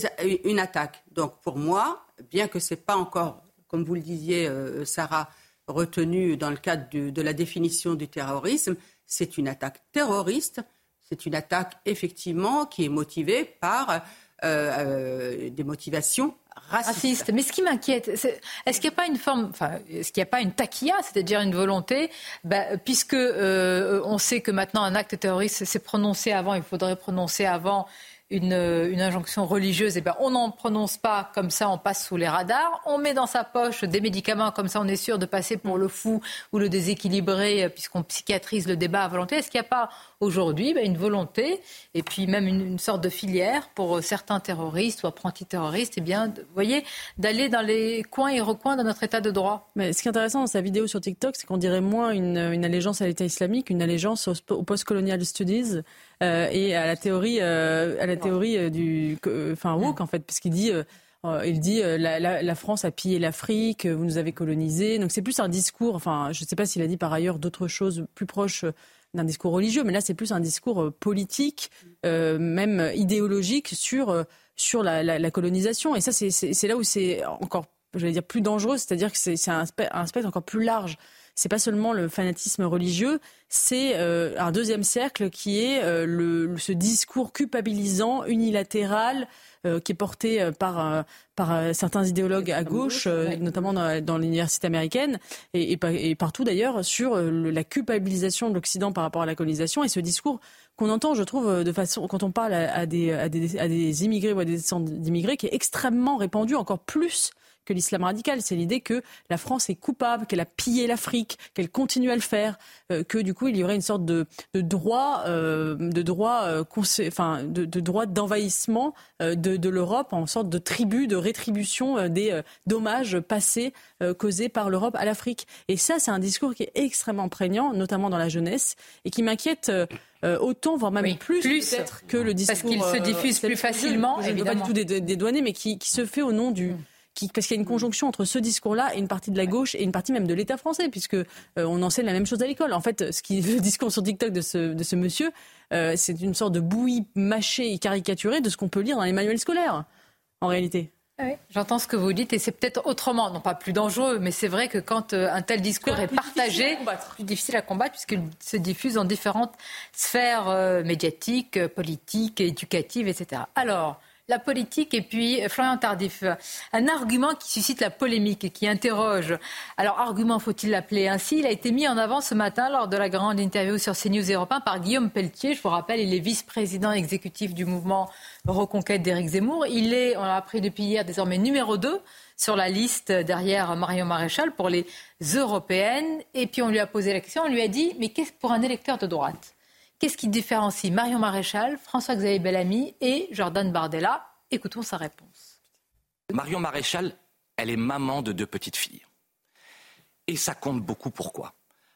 une attaque. Donc pour moi, bien que ce n'est pas encore, comme vous le disiez, euh, Sarah, retenu dans le cadre de la définition du terrorisme, c'est une attaque terroriste, c'est une attaque effectivement qui est motivée par euh, euh, des motivations racistes. Mais ce qui m'inquiète, est-ce qu'il n'y a pas une forme, enfin, est-ce qu'il n'y a pas une taquilla, c'est-à-dire une volonté, bah, puisque on sait que maintenant un acte terroriste s'est prononcé avant, il faudrait prononcer avant une, une, injonction religieuse, eh ben, on n'en prononce pas, comme ça on passe sous les radars. On met dans sa poche des médicaments, comme ça on est sûr de passer pour le fou ou le déséquilibré, euh, puisqu'on psychiatrise le débat à volonté. Est-ce qu'il n'y a pas aujourd'hui ben, une volonté, et puis même une, sorte de filière pour euh, certains terroristes ou apprentis terroristes, eh bien, voyez, d'aller dans les coins et recoins de notre état de droit Mais ce qui est intéressant dans sa vidéo sur TikTok, c'est qu'on dirait moins une, allégeance à l'État islamique, une allégeance au, au post-colonial studies euh, et à la théorie, euh, à la théorie du, enfin woke en fait, puisqu'il dit. il dit la, la, France a pillé l'Afrique, vous nous avez colonisé. Donc c'est plus un discours. Enfin, je ne sais pas s'il a dit par ailleurs d'autres choses plus proches d'un discours religieux, mais là c'est plus un discours politique, même idéologique sur sur la, la colonisation. Et ça c'est là où c'est encore, j'allais dire plus dangereux, c'est-à-dire que c'est un, un spectre encore plus large c'est pas seulement le fanatisme religieux, c'est euh, un deuxième cercle qui est euh, le, ce discours culpabilisant, unilatéral, euh, qui est porté par, par certains idéologues à gauche, notamment dans, l'université américaine et, et, partout d'ailleurs, sur la culpabilisation de l'Occident par rapport à la colonisation et ce discours qu'on entend, je trouve, de façon quand on parle à, des, à, des, à des immigrés ou à des descendants d'immigrés, qui est extrêmement répandu, encore plus que l'islam radical. C'est l'idée que la France est coupable, qu'elle a pillé l'Afrique, qu'elle continue à le faire, euh, que du coup il y aurait une sorte de, droit, euh, de droit, euh, enfin de, droit d'envahissement de, l'Europe en sorte de tribu, de rétribution des dommages passés causés par l'Europe à l'Afrique. Et ça, c'est un discours qui est extrêmement prégnant, notamment dans la jeunesse, et qui m'inquiète. autant, voire même plus, peut-être que le discours. Parce qu'il se diffuse plus facilement. Je ne veux pas du tout dédouaner, mais qui, qui, se fait au nom du, mm parce qu'il y a une conjonction entre ce discours-là et une partie de la gauche et une partie même de l'État français, puisque euh, on enseigne la même chose à l'école. En fait, ce qui le discours sur TikTok de ce, de ce monsieur, euh, c'est une sorte de bouillie mâchée et caricaturée de ce qu'on peut lire dans les manuels scolaires, en réalité. Oui, J'entends ce que vous dites et c'est peut-être autrement, non pas plus dangereux, mais c'est vrai que quand euh, un tel discours est partagé, c'est plus difficile à combattre puisqu'il se diffuse dans différentes sphères médiatiques, politiques, éducatives, etc. Alors, la politique et puis Florian Tardif. Un argument qui suscite la polémique et qui interroge. Alors, argument, faut-il l'appeler ainsi? Il a été mis en avant ce matin lors de la grande interview sur CNews Europe 1 par Guillaume Pelletier. Je vous rappelle, il est vice-président exécutif du mouvement Reconquête d'Éric Zemmour. Il est, on l'a appris depuis hier, désormais numéro 2 sur la liste derrière Marion Maréchal pour les européennes. Et puis on lui a posé la question, on lui a dit, mais qu'est-ce pour un électeur de droite Qu'est-ce qui différencie Marion Maréchal, François-Xavier Bellamy et Jordan Bardella? Écoutons sa réponse. Marion Maréchal, elle est maman de deux petites filles. Et ça compte beaucoup pourquoi?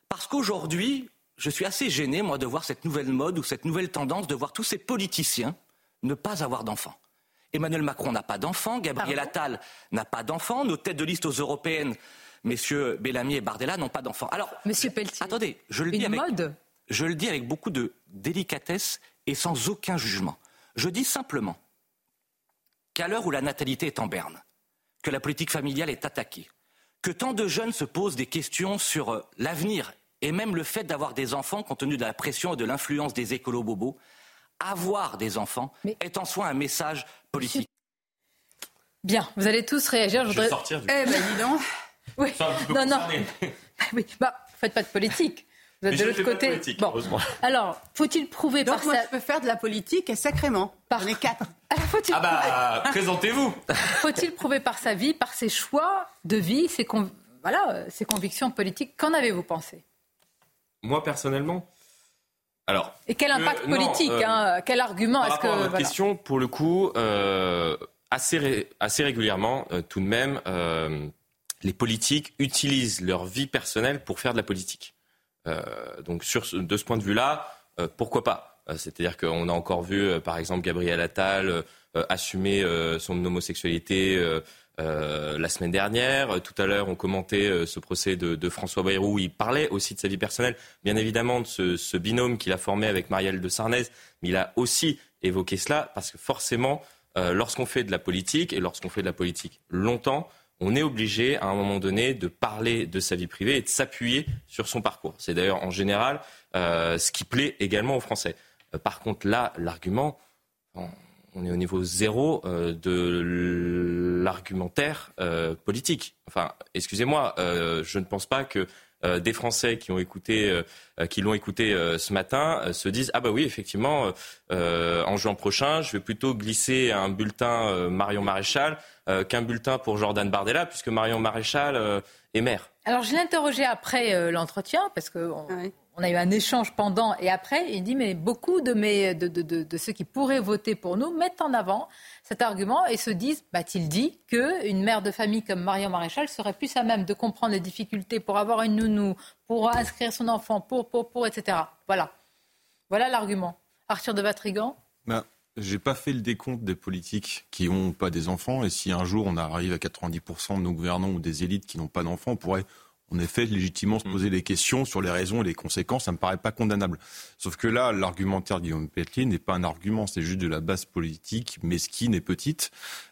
Parce qu'aujourd'hui, je suis assez gêné, moi, de voir cette nouvelle mode ou cette nouvelle tendance de voir tous ces politiciens ne pas avoir d'enfants. Emmanuel Macron n'a pas d'enfants, Gabriel Attal n'a pas d'enfants, nos têtes de liste aux européennes, messieurs Bellamy et Bardella, n'ont pas d'enfants. Alors, Monsieur Pelletier, attendez, je le dis avec, mode je le dis avec beaucoup de délicatesse et sans aucun jugement. Je dis simplement qu'à l'heure où la natalité est en berne, que la politique familiale est attaquée, que tant de jeunes se posent des questions sur euh, l'avenir et même le fait d'avoir des enfants compte tenu de la pression et de l'influence des écolos-bobos, avoir des enfants est en soi un message politique. Bien, vous allez tous réagir. Je, voudrais... sortir du... Eh ben dis donc. Oui. Non, non. oui. Bah, faites pas de politique. Vous êtes de l'autre côté. Bon. Alors, faut-il prouver Donc par moi, je peux faire de la politique sacrément. Par les quatre. ah bah, présentez-vous. Faut-il prouver par sa vie, par ses choix de vie, ses, voilà, ses convictions politiques? Qu'en avez-vous pensé? Moi, personnellement? Alors, Et quel impact politique euh, hein, Quel argument est-ce que. À votre question, pour le coup, euh, assez, assez régulièrement, euh, tout de même, les politiques utilisent leur vie personnelle pour faire de la politique. Euh, donc sur de ce point de vue-là, euh, pourquoi pas? Euh, C'est-à-dire qu'on a encore vu, par exemple, Gabriel Attal assumer son homosexualité la semaine dernière. Tout à l'heure, on commentait ce procès de, François Bayrou. Il parlait aussi de sa vie personnelle, bien évidemment de ce, binôme qu'il a formé avec Marielle de Sarnez, mais il a aussi évoqué cela parce que forcément, lorsqu'on fait de la politique et lorsqu'on fait de la politique longtemps, on est obligé à un moment donné de parler de sa vie privée et de s'appuyer sur son parcours. C'est d'ailleurs en général euh, ce qui plaît également aux Français. Euh, par contre, là, l'argument, on est au niveau zéro euh, de l'argumentaire politique. Enfin, excusez-moi, je ne pense pas que des Français qui ont écouté, qui l'ont écouté ce matin, se disent ah bah oui effectivement en juin prochain, je vais plutôt glisser un bulletin Marion Maréchal qu'un bulletin pour Jordan Bardella puisque Marion Maréchal est maire. Alors je l'ai interrogé après l'entretien parce que on a eu un échange pendant et après. Il dit mais beaucoup de, mes, de, de, de, ceux qui pourraient voter pour nous mettent en avant cet argument et se disent, bah-t-il dit, qu'une mère de famille comme Marion Maréchal serait plus à même de comprendre les difficultés pour avoir une nounou, pour inscrire son enfant, pour, pour, pour, etc. Voilà. Voilà l'argument. Arthur de Vatrigan ben, J'ai pas fait le décompte des politiques qui n'ont pas des enfants. Et si un jour on arrive à 90% de nos gouvernants ou des élites qui n'ont pas d'enfants, on pourrait en effet, légitimement se mm. poser des questions sur les raisons et les conséquences, ça me paraît pas condamnable. Sauf que là, l'argumentaire de Guillaume Petlin n'est pas un argument, c'est juste de la base politique mesquine et petite.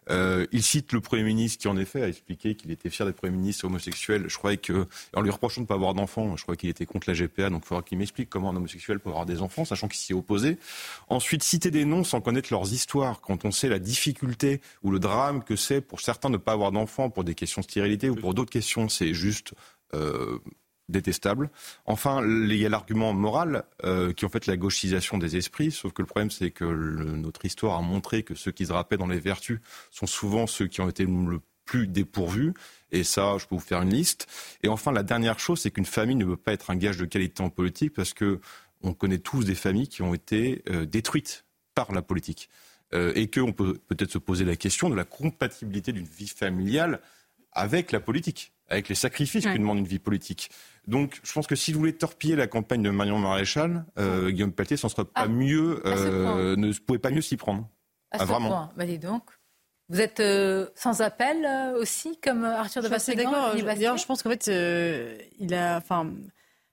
Euh, il cite le Premier ministre qui, en effet, a expliqué qu'il était fier d'être Premier ministre homosexuel. Je croyais que, en lui reprochant de ne pas avoir d'enfants, je crois qu'il était contre la GPA, donc il faudra qu'il m'explique comment un homosexuel peut avoir des enfants, sachant qu'il s'y est opposé. Ensuite, citer des noms sans connaître leurs histoires, quand on sait la difficulté ou le drame que c'est pour certains de ne pas avoir d'enfants pour des questions de stérilité ou pour d'autres questions, c'est juste euh, détestable. Enfin, il y a l'argument moral euh, qui est en fait la gauchisation des esprits, sauf que le problème c'est que notre histoire a montré que ceux qui se rappellent dans les vertus sont souvent ceux qui ont été le plus dépourvus. Et ça, je peux vous faire une liste. Et enfin, la dernière chose, c'est qu'une famille ne peut pas être un gage de qualité en politique parce que on connaît tous des familles qui ont été euh, détruites par la politique. et qu'on peut peut-être se poser la question de la compatibilité d'une vie familiale avec la politique avec les sacrifices que demande une vie politique. Donc, je pense que si vous voulez torpiller la campagne de Marion Maréchal, euh, Guillaume Pelletier, ça ne serait pas ah, mieux, euh, ne pouvait pas mieux s'y prendre. À ah, vraiment. Bah, dis donc. Vous êtes euh, sans appel aussi, comme Arthur de Vasseguen D'accord. Je pense qu'en fait, il a, enfin,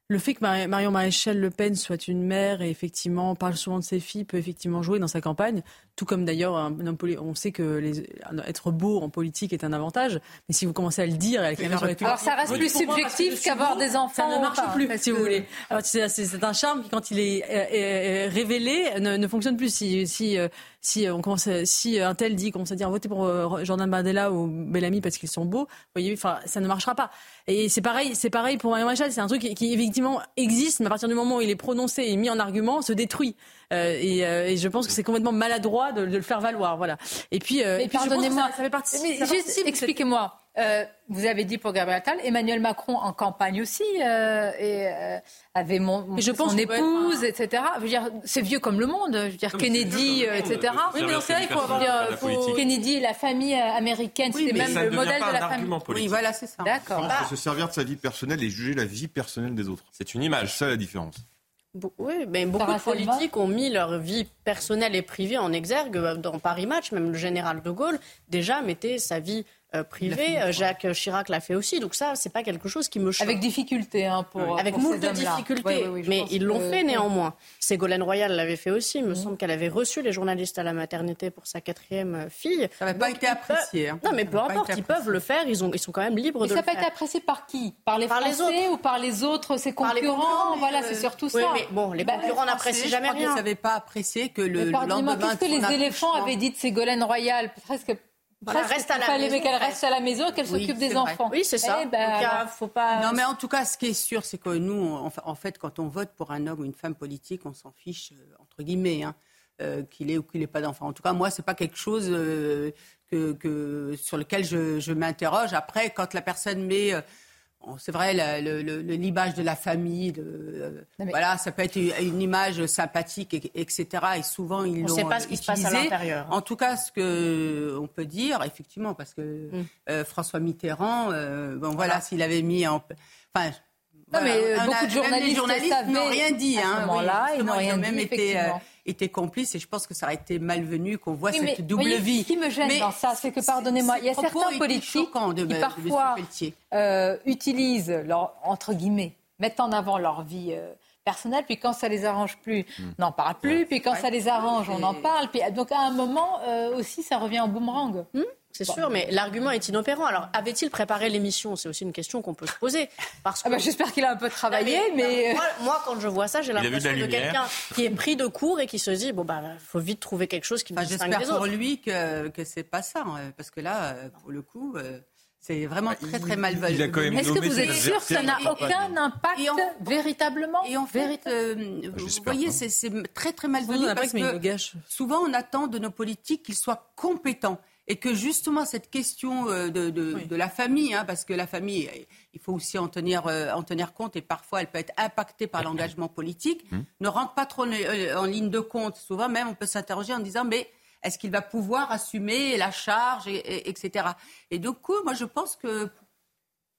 le fait que Marion Maréchal Le Pen soit une mère et effectivement parle souvent de ses filles peut effectivement jouer dans sa campagne, tout comme d'ailleurs on sait que les, être beau en politique est un avantage, mais si vous commencez à le dire, la alors ça reste plus subjectif qu'avoir des enfants, ça ne marche plus, si vous voulez. C'est un charme qui quand il est, révélé ne, fonctionne plus. Si, si euh, si on commence, si un tel dit qu'on commence à dire voter pour euh, Jordan Bardella ou Bellamy parce qu'ils sont beaux, voyez, enfin, ça ne marchera pas. Et c'est pareil, c'est pareil pour Marion Maréchal. C'est un truc qui, effectivement existe, mais à partir du moment où il est prononcé et mis en argument, se détruit. Euh, et, euh, et, je pense que c'est complètement maladroit de, de, le faire valoir, voilà. Et puis, euh, pardonnez-moi, ça, ça, fait partie. Mais juste, expliquez-moi. Euh, vous avez dit pour Gabriel Attal, Emmanuel Macron en campagne aussi euh, et euh, avait mon, je pense son épouse, etc. Je veux dire, c'est vieux comme le monde. Je veux dire, Kennedy, etc. Oui, mais c'est vrai, faut avoir. Kennedy, la famille américaine, c'était même le modèle de la famille. Politique. Oui, voilà, c'est ça. D'accord. Il faut se servir de sa vie personnelle et juger la vie personnelle des autres. C'est une image. C'est ça la différence. Oui, mais beaucoup de politiques ont mis leur vie personnelle et privée en exergue. Dans Paris Match, même le général de Gaulle déjà mettait sa vie euh, privé. Euh, Jacques Chirac l'a fait aussi. Donc ça, c'est pas quelque chose qui me choque. Avec difficulté, hein, pour. Avec moult de difficultés. mais ils l'ont fait néanmoins. Ségolène Royal l'avait fait aussi. Il me mhm. semble qu'elle avait reçu les journalistes à la maternité pour sa quatrième euh, fille. Ça n'avait pas été apprécié. Hein. Non, mais peu importe, ils peuvent le faire. Ils, ont, ils sont quand même libres de le faire. Ça n'a pas été apprécié par qui? Par les Français autres. ou par les autres, ses concurrents, Voilà, c'est surtout ça. Mais bon, les bah, concurrents n'apprécient jamais rien. Ils ne savaient pas apprécié que le lendemain. Qu'est-ce que les éléphants avaient dit de Ségolène Royal Presque reste à la fallait maison, qu'elle reste à la maison, qu'elle s'occupe des enfants. Oui, c'est ça. Eh ben, faut pas... Non, mais en tout cas, ce qui est sûr, c'est que nous, en fait, quand on vote pour un homme ou une femme politique, on s'en fiche, euh, entre guillemets, hein, euh, qu'il ait ou qu'il n'ait pas d'enfant. En tout cas, moi, c'est pas quelque chose euh, que, sur lequel je, je m'interroge. Après, quand la personne met c'est vrai, le, le, le, libage de la famille, voilà, ça peut être une, image sympathique, etc. Et souvent, ils l'ont. On ne sait pas ce qui se passe à l'intérieur. En tout cas, ce que on peut dire, effectivement, parce que mm. euh, François Mitterrand, euh, bon, voilà, s'il avait mis en. Enfin, non, mais euh, beaucoup de journalistes, n'ont rien dit. À hein, moment-là, ils n'ont rien même dit, été, été complices et je pense que ça aurait été malvenu qu'on voit cette double vie. Ce qui me gêne dans ça, c'est que, pardonnez-moi, il y a certains politiques qui parfois euh, utilisent, leur, entre guillemets, mettent en avant leur vie euh, personnelle, puis quand ça les arrange plus, hmm. on n'en parle plus, puis quand ça les arrange, on en parle. Puis, donc à un moment euh, aussi, ça revient en boomerang. Hmm c'est sûr, mais l'argument est inopérant. Alors, avait-il préparé l'émission? C'est aussi une question qu'on peut se poser. Parce ah bah, J'espère qu'il a un peu travaillé, mais... Moi, quand je vois ça, j'ai l'impression de, quelqu'un qui est pris de court et qui se dit, bon, bah, faut vite trouver quelque chose qui me enfin, J'espère pour lui que, que c'est pas ça, hein, parce que là, pour le coup... Euh, C'est vraiment bah, très très malveillant. Est-ce que vous êtes sûr que ça n'a aucun impact véritablement Et en fait, euh, ah, vous voyez, c'est très très parce que souvent on attend de nos politiques qu'ils soient compétents et que justement cette question euh, de, de, la famille, hein, parce que la famille, il faut aussi en tenir, euh, en tenir compte et parfois elle peut être impactée par l'engagement politique, mmh. ne rentre pas trop en ligne de compte. Souvent même on peut s'interroger en disant mais est-ce qu'il va pouvoir assumer la charge, et, etc. Et du coup, moi, je pense que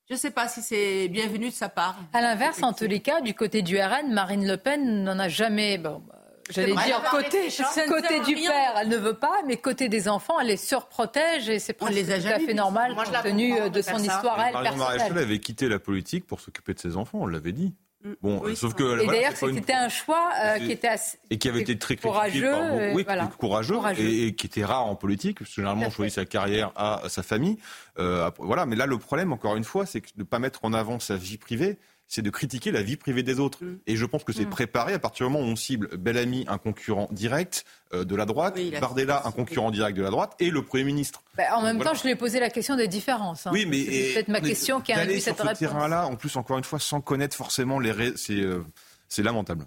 je ne sais pas si c'est bienvenu de sa part. À l'inverse, en tous les cas, du côté du RN, Marine Le Pen n'en a jamais. Bon, J'allais dire côté, côté du père, elle ne veut pas, mais côté des enfants, elle les surprotège et c'est tout à fait normal compte tenu de son histoire. Elle, Marion Maréchal avait quitté la politique pour s'occuper de ses enfants, on l'avait dit. Mm. Bon, sauf que et d'ailleurs, c'était un choix euh, qui était assez et qui avait été très courageux, oui, courageux, Et, qui était rare en politique. Parce que généralement, on choisit sa carrière à, sa famille. Euh, voilà, mais là, le problème, encore une fois, c'est de ne pas mettre en avant sa vie privée c'est de critiquer la vie privée des autres. Et je pense que c'est mm. préparé à partir du moment où on cible Bellamy, un concurrent direct euh, de la droite, Bardella, un concurrent direct de la droite, et le Premier ministre. Bah, en même temps, je lui ai posé la question des différences. Hein. Oui, mais c'est peut-être ma question qui a induit cette réponse. terrain-là, en plus, encore une fois, sans connaître forcément les... Euh, c'est lamentable.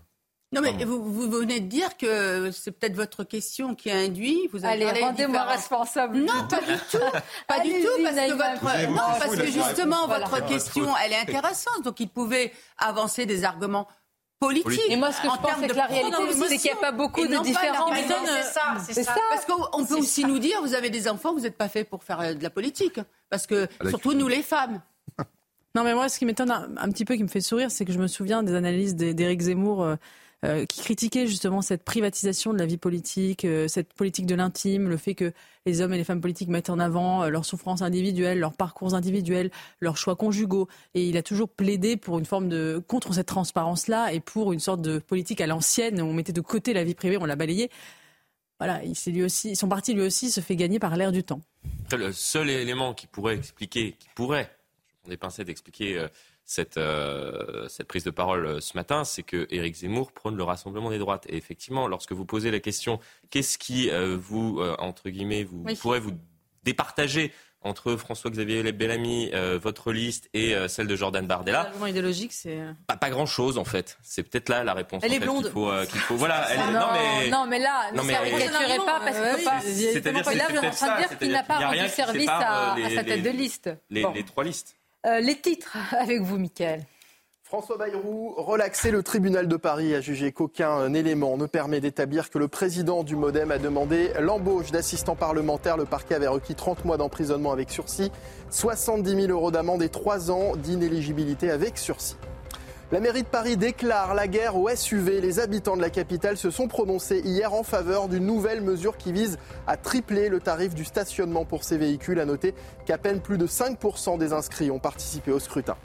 Non, mais vous, vous, venez de dire que c'est peut-être votre question qui a induit. Vous avez Allez, rendez-moi responsable. Non, pas du tout. Pas du tout, parce que, votre... non, parce que justement, votre question, elle est intéressante. Donc, il pouvait avancer des arguments politiques. Et moi, ce que je pense, c'est que la réalité, c'est qu'il n'y a pas beaucoup de différences. C'est ça, c'est ça. Parce qu'on peut aussi nous dire, vous avez des enfants, vous n'êtes pas fait pour faire euh, de la politique. Parce que, surtout nous, les femmes. Non, mais moi, ce qui m'étonne un, petit peu, qui me fait sourire, c'est que je me souviens des analyses d'Éric Zemmour euh, euh, qui critiquait justement cette privatisation de la vie politique, euh, cette politique de l'intime, le fait que les hommes et les femmes politiques mettent en avant euh, leurs souffrances individuelles, leurs parcours individuels, leurs choix conjugaux. Et il a toujours plaidé pour une forme de contre cette transparence-là et pour une sorte de politique à l'ancienne où on mettait de côté la vie privée, on l'a balayée. Voilà, il aussi, son parti lui aussi se fait gagner par l'air du temps. Le seul élément qui pourrait expliquer, qui pourrait, on est pincé d'expliquer cette, euh, cette prise de parole euh, ce matin, c'est que Éric Zemmour prône le rassemblement des droites. Et effectivement, lorsque vous posez la question, qu'est-ce qui euh, vous, entre guillemets, vous pourrait vous départager entre François-Xavier Bellamy, votre liste et celle de Jordan Bardella. L'argument idéologique, c'est pas, pas grand chose en fait. C'est peut-être là la réponse. Elle est blonde. Qu'il faut, qu'il faut, voilà. Elle, non, mais non, mais là, ne caricaturez pas parce que pas. C'est-à-dire là, vous êtes en train de dire qu'il n'a pas rendu service à, sa tête de liste. Les, les trois listes. Euh, les titres avec vous, Mickaël. François Bayrou, relaxé, le tribunal de Paris a jugé qu'aucun élément ne permet d'établir que le président du Modem a demandé l'embauche d'assistants parlementaires. Le parquet avait requis 30 mois d'emprisonnement avec sursis, 70 000 euros d'amende et 3 ans d'inéligibilité avec sursis. La mairie de Paris déclare la guerre aux SUV. Les habitants de la capitale se sont prononcés hier en faveur d'une nouvelle mesure qui vise à tripler le tarif du stationnement pour ces véhicules. À noter qu'à peine plus de 5% des inscrits ont participé au scrutin.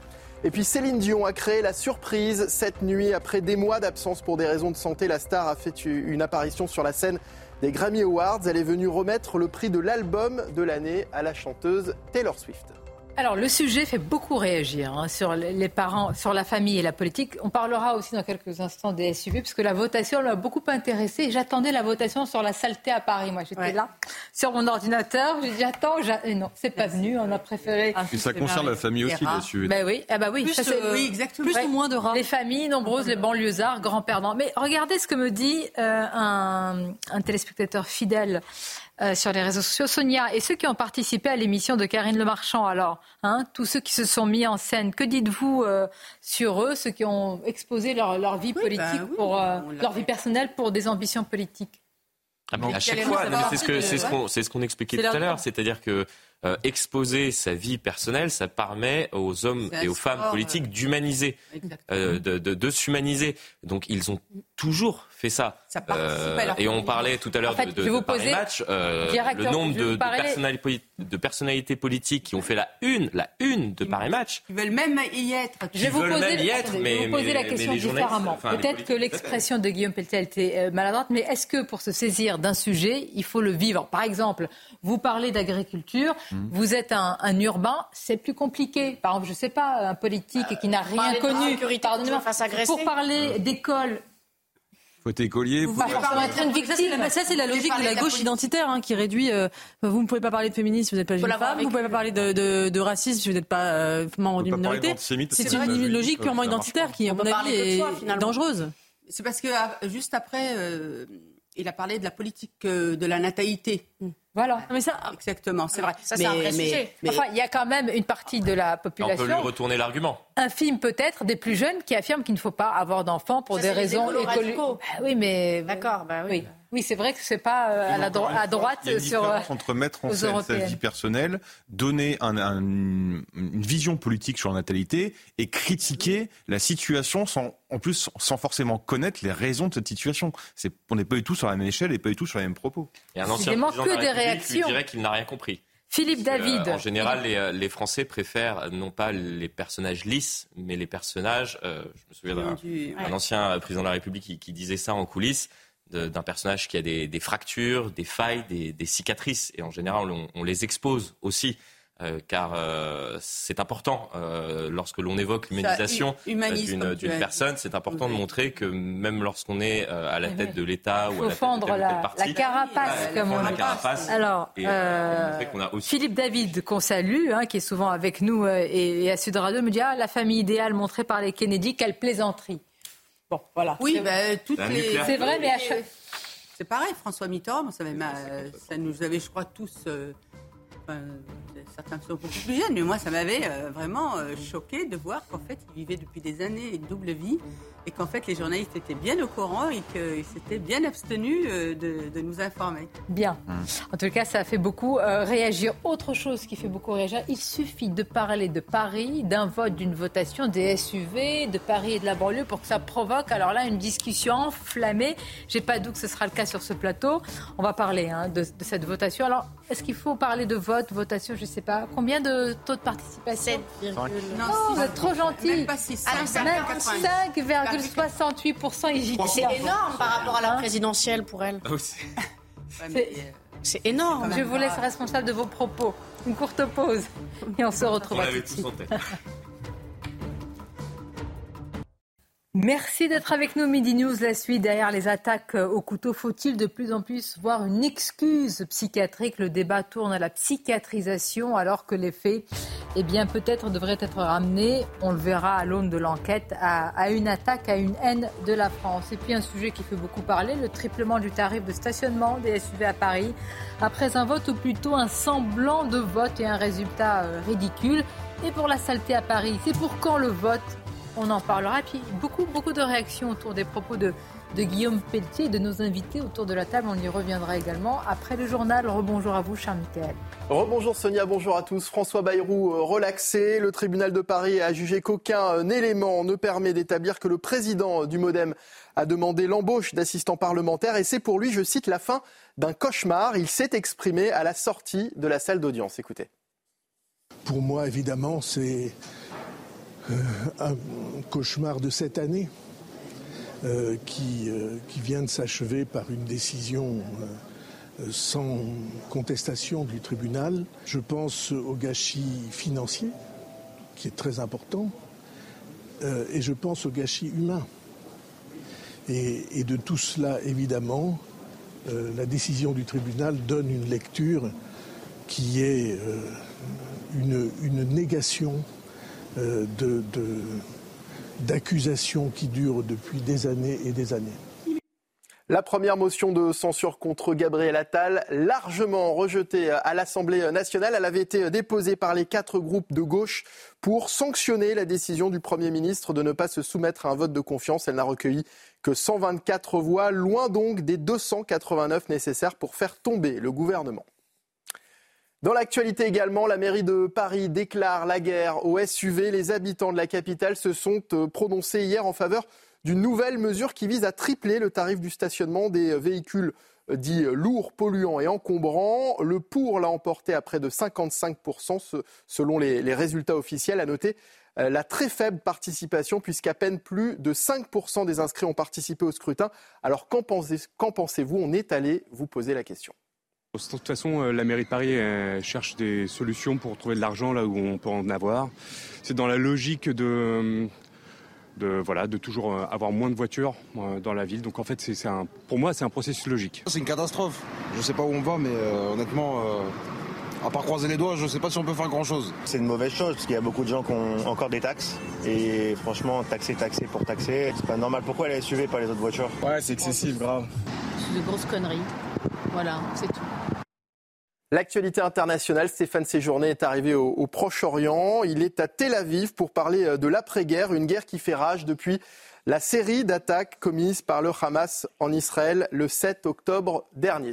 Et puis Céline Dion a créé la surprise cette nuit. Après des mois d'absence pour des raisons de santé, la star a fait une apparition sur la scène des Grammy Awards. Elle est venue remettre le prix de l'album de l'année à la chanteuse Taylor Swift. Alors le sujet fait beaucoup réagir hein, sur les parents, sur la famille et la politique. On parlera aussi dans quelques instants des SUV puisque la votation l'a beaucoup intéressé. J'attendais la votation sur la saleté à Paris. Moi j'étais là sur mon ordinateur. J'ai dit attends, et non c'est pas venu. On a préféré. Ah, et ça concerne la famille aussi les SUV. Ben oui, ah bah oui, plus, euh, oui exactement. Plus ou moins de rats. Les familles nombreuses, les banlieusards, grands perdants. Mais regardez ce que me dit euh, un, un téléspectateur fidèle. Euh, sur les réseaux sociaux. Sonia, et ceux qui ont participé à l'émission de Karine Le Marchand, alors, hein, tous ceux qui se sont mis en scène, que dites-vous euh, sur eux, ceux qui ont exposé leur, leur vie politique, bah pour, euh, leur vie personnelle pour des ambitions politiques? Ah, À chaque fois, c'est ce qu'on ce expliquait tout à l'heure, c'est-à-dire que exposer sa vie personnelle, ça permet aux hommes et aux femmes politiques d'humaniser, de, de, de s'humaniser. Donc ils ont toujours fait ça. Euh, et on parlait tout à l'heure de, de, Paris Match, euh, le nombre de, personnalités, de, personnalités, politiques qui ont fait la une, la une de Paris Match. Ils veulent même y être. Je vais vous poser, y être, mais, vous poser la question différemment. Peut-être que l'expression de Guillaume Pelletier était euh, maladroite, mais est-ce que pour se saisir d'un sujet, il faut le vivre? Par exemple, vous parlez d'agriculture, mmh. vous êtes un, un urbain, c'est plus compliqué. Par exemple, je ne sais pas, un politique qui n'a rien connu, pardonnez-moi, pour parler d'école Côté collier. Vous être une victime. Ça, c'est la logique de la gauche identitaire hein, qui réduit. Euh, vous ne pouvez pas parler de féminisme, vous n'êtes pas une femme. Vous ne pouvez pas parler de, de, racisme si vous n'êtes pas euh, membre d'une minorité. C'est une logique purement identitaire qui, à mon avis, est dangereuse. C'est parce que ah, juste après, euh, il a parlé de la politique de la natalité. Voilà. mais ça, exactement, c'est vrai. Ça, c'est un vrai sujet. Enfin, il y a quand même une partie de la population. On peut lui retourner l'argument. Infime peut-être des plus jeunes qui affirment qu'il ne faut pas avoir d'enfants pour des raisons écologiques. Bah oui, mais d'accord. Bah oui. oui. C'est vrai que c'est pas euh, à, la à droite il y a une sur euh, entre mettre en scène sa vie personnelle, donner un, une vision politique sur la natalité et critiquer la situation sans en plus sans forcément connaître les raisons de cette situation. On n'est pas du tout sur la même échelle et pas du tout sur les mêmes propos. Et un ancien président que de la République lui dirait qu'il n'a rien compris. Philippe David. en général, les, les, Français préfèrent non pas les personnages lisses, mais les personnages. Euh, je me souviens d'un ancien président de la République qui, qui disait ça en coulisses d'un personnage qui a des, des fractures, des failles, des, des, cicatrices. Et en général, on, on les expose aussi. Euh, car euh, c'est important euh, lorsque l'on évoque l'humanisation d'une personne, c'est important de montrer que même lorsqu'on est à la tête de l'État ou à la tête de la, la carapace, comme on dit. Alors, Philippe David, qu'on salue, hein, qui est souvent avec nous et, à Sud Radio, me dit ah, la famille idéale montrée par les Kennedy, quelle plaisanterie. Bon, voilà. Oui, bah, toutes les. C'est vrai, mais à chaque... C'est pareil, François Mitterrand, ça, ça nous avait, je crois, tous certains sont beaucoup plus jeunes, mais moi, ça m'avait euh, vraiment euh, choqué de voir qu'en fait, ils vivaient depuis des années une double vie et qu'en fait, les journalistes étaient bien au courant et qu'ils s'étaient bien abstenus euh, de, nous informer. Bien. Hum. En tout cas, ça a fait beaucoup réagir. Autre chose qui fait beaucoup réagir, il suffit de parler de Paris, d'un vote, d'une votation, des SUV, de Paris et de la banlieue pour que ça provoque, alors là, une discussion enflammée. J'ai pas doute que ce sera le cas sur ce plateau. On va parler hein, de, de cette votation. Alors, est-ce qu'il faut parler de vote, votation, je ne sais pas. Combien de taux de participation 7, Non, vous êtes trop gentil. 5,68% C'est énorme par rapport à la présidentielle pour elle. Ah c'est énorme. Je vous laisse responsable de vos propos. Une courte pause et on se retrouve. On tous en tête. Merci d'être avec nous, Midi News. La suite derrière les attaques au couteau. Faut-il de plus en plus voir une excuse psychiatrique? Le débat tourne à la psychiatrisation alors que les faits, eh bien, peut-être devraient être ramenés, on le verra à l'aune de l'enquête, à, une attaque, à une haine de la France. Et puis un sujet qui fait beaucoup parler, le triplement du tarif de stationnement des SUV à Paris. Après un vote ou plutôt un semblant de vote et un résultat euh, ridicule. Et pour la saleté à Paris, c'est pour quand le vote? On en parlera. Et puis beaucoup, beaucoup de réactions autour des propos de, Guillaume Pelletier et de nos invités autour de la table. On y reviendra également après le journal. Rebonjour à vous, cher Michael. Rebonjour Sonia, bonjour à tous. François Bayrou euh, relaxé. Le tribunal de Paris a jugé qu'aucun euh, élément ne permet d'établir que le président euh, du Modem a demandé l'embauche d'assistants parlementaires et c'est pour lui, je cite, la fin d'un cauchemar. Il s'est exprimé à la sortie de la salle d'audience. Écoutez. Pour moi, évidemment, c'est un cauchemar de cette année euh, qui, euh, qui, vient de s'achever par une décision sans contestation du tribunal. Je pense au gâchis financier, qui est très important, et je pense au gâchis humain. Et, de tout cela, évidemment, la décision du tribunal donne une lecture qui est une, une négation euh, d'accusations qui durent depuis des années et des années. La première motion de censure contre Gabriel Attal, largement rejetée à l'Assemblée nationale, elle avait été déposée par les quatre groupes de gauche pour sanctionner la décision du Premier ministre de ne pas se soumettre à un vote de confiance. Elle n'a recueilli que 124 voix, loin donc des 289 nécessaires pour faire tomber le gouvernement. Dans l'actualité également, la mairie de Paris déclare la guerre au SUV. Les habitants de la capitale se sont euh, prononcés hier en faveur d'une nouvelle mesure qui vise à tripler le tarif du stationnement des véhicules euh, dits lourds, polluants et encombrants. Le pour l'a emporté à près de 55% selon les résultats officiels. À noter euh, la très faible participation puisqu'à peine plus de 5% des inscrits ont participé au scrutin. Alors qu'en pensez-vous? On est allé vous poser la question. De toute façon, euh, la mairie de Paris cherche des solutions pour trouver de l'argent là où on peut en avoir. C'est dans la logique de, de, voilà, de toujours avoir moins de voitures dans la ville. Donc en fait, c'est un, pour moi, c'est un processus logique. C'est une catastrophe. Je ne sais pas où on va, mais honnêtement, à part croiser les doigts, je ne sais pas si on peut faire grand-chose. C'est une mauvaise chose, parce qu'il y a beaucoup de gens qui ont encore des taxes. Et franchement, taxer, taxer pour taxer, c'est pas normal. Pourquoi elle est SUV pas les autres voitures? Ouais, c'est excessif, grave. C'est de grosses conneries. Voilà, c'est tout. L'actualité internationale, Stéphane Séjourné est arrivé au, Proche-Orient. Il est à Tel Aviv pour parler euh, de l'après-guerre, une guerre qui fait rage depuis la série d'attaques commises par le Hamas en Israël le 7 octobre dernier.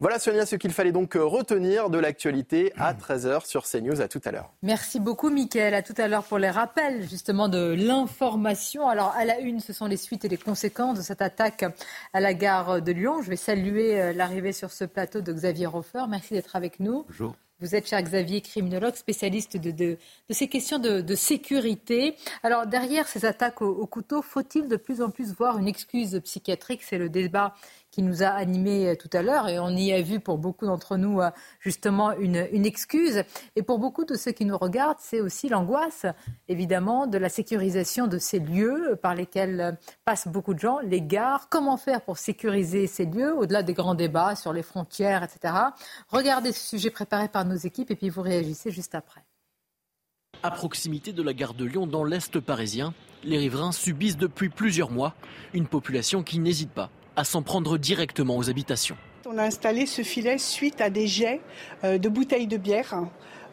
Voilà Sonia ce qu'il fallait donc euh, retenir de l'actualité à 13h sur CNews. À tout à l'heure. Merci beaucoup Mickaël. À tout à l'heure pour les rappels justement de l'information. Alors à la une, ce sont les suites et les conséquences de cette attaque à la gare de Lyon. Je vais saluer euh, l'arrivée sur ce plateau de Xavier Hofer. Merci d'être avec nous. Bonjour. Vous êtes, cher Xavier, criminologue, spécialiste de, de, ces questions de, sécurité. Alors, derrière ces attaques au couteau, faut-il de plus en plus voir une excuse psychiatrique? C'est le débat qui nous a animés euh, tout à l'heure. Et on y a vu pour beaucoup d'entre nous euh, justement une, une, excuse. Et pour beaucoup de ceux qui nous regardent, c'est aussi l'angoisse, évidemment, de la sécurisation de ces lieux par lesquels euh, passent beaucoup de gens, les gares. Comment faire pour sécuriser ces lieux, au-delà des grands débats sur les frontières, etc. Regardez ce sujet préparé par nos équipes et puis vous réagissez juste après. À proximité de la gare de Lyon, dans l'Est parisien, les riverains subissent depuis plusieurs mois une population qui n'hésite pas à s'en prendre directement aux habitations. On a installé ce filet suite à des jets euh, de bouteilles de bière.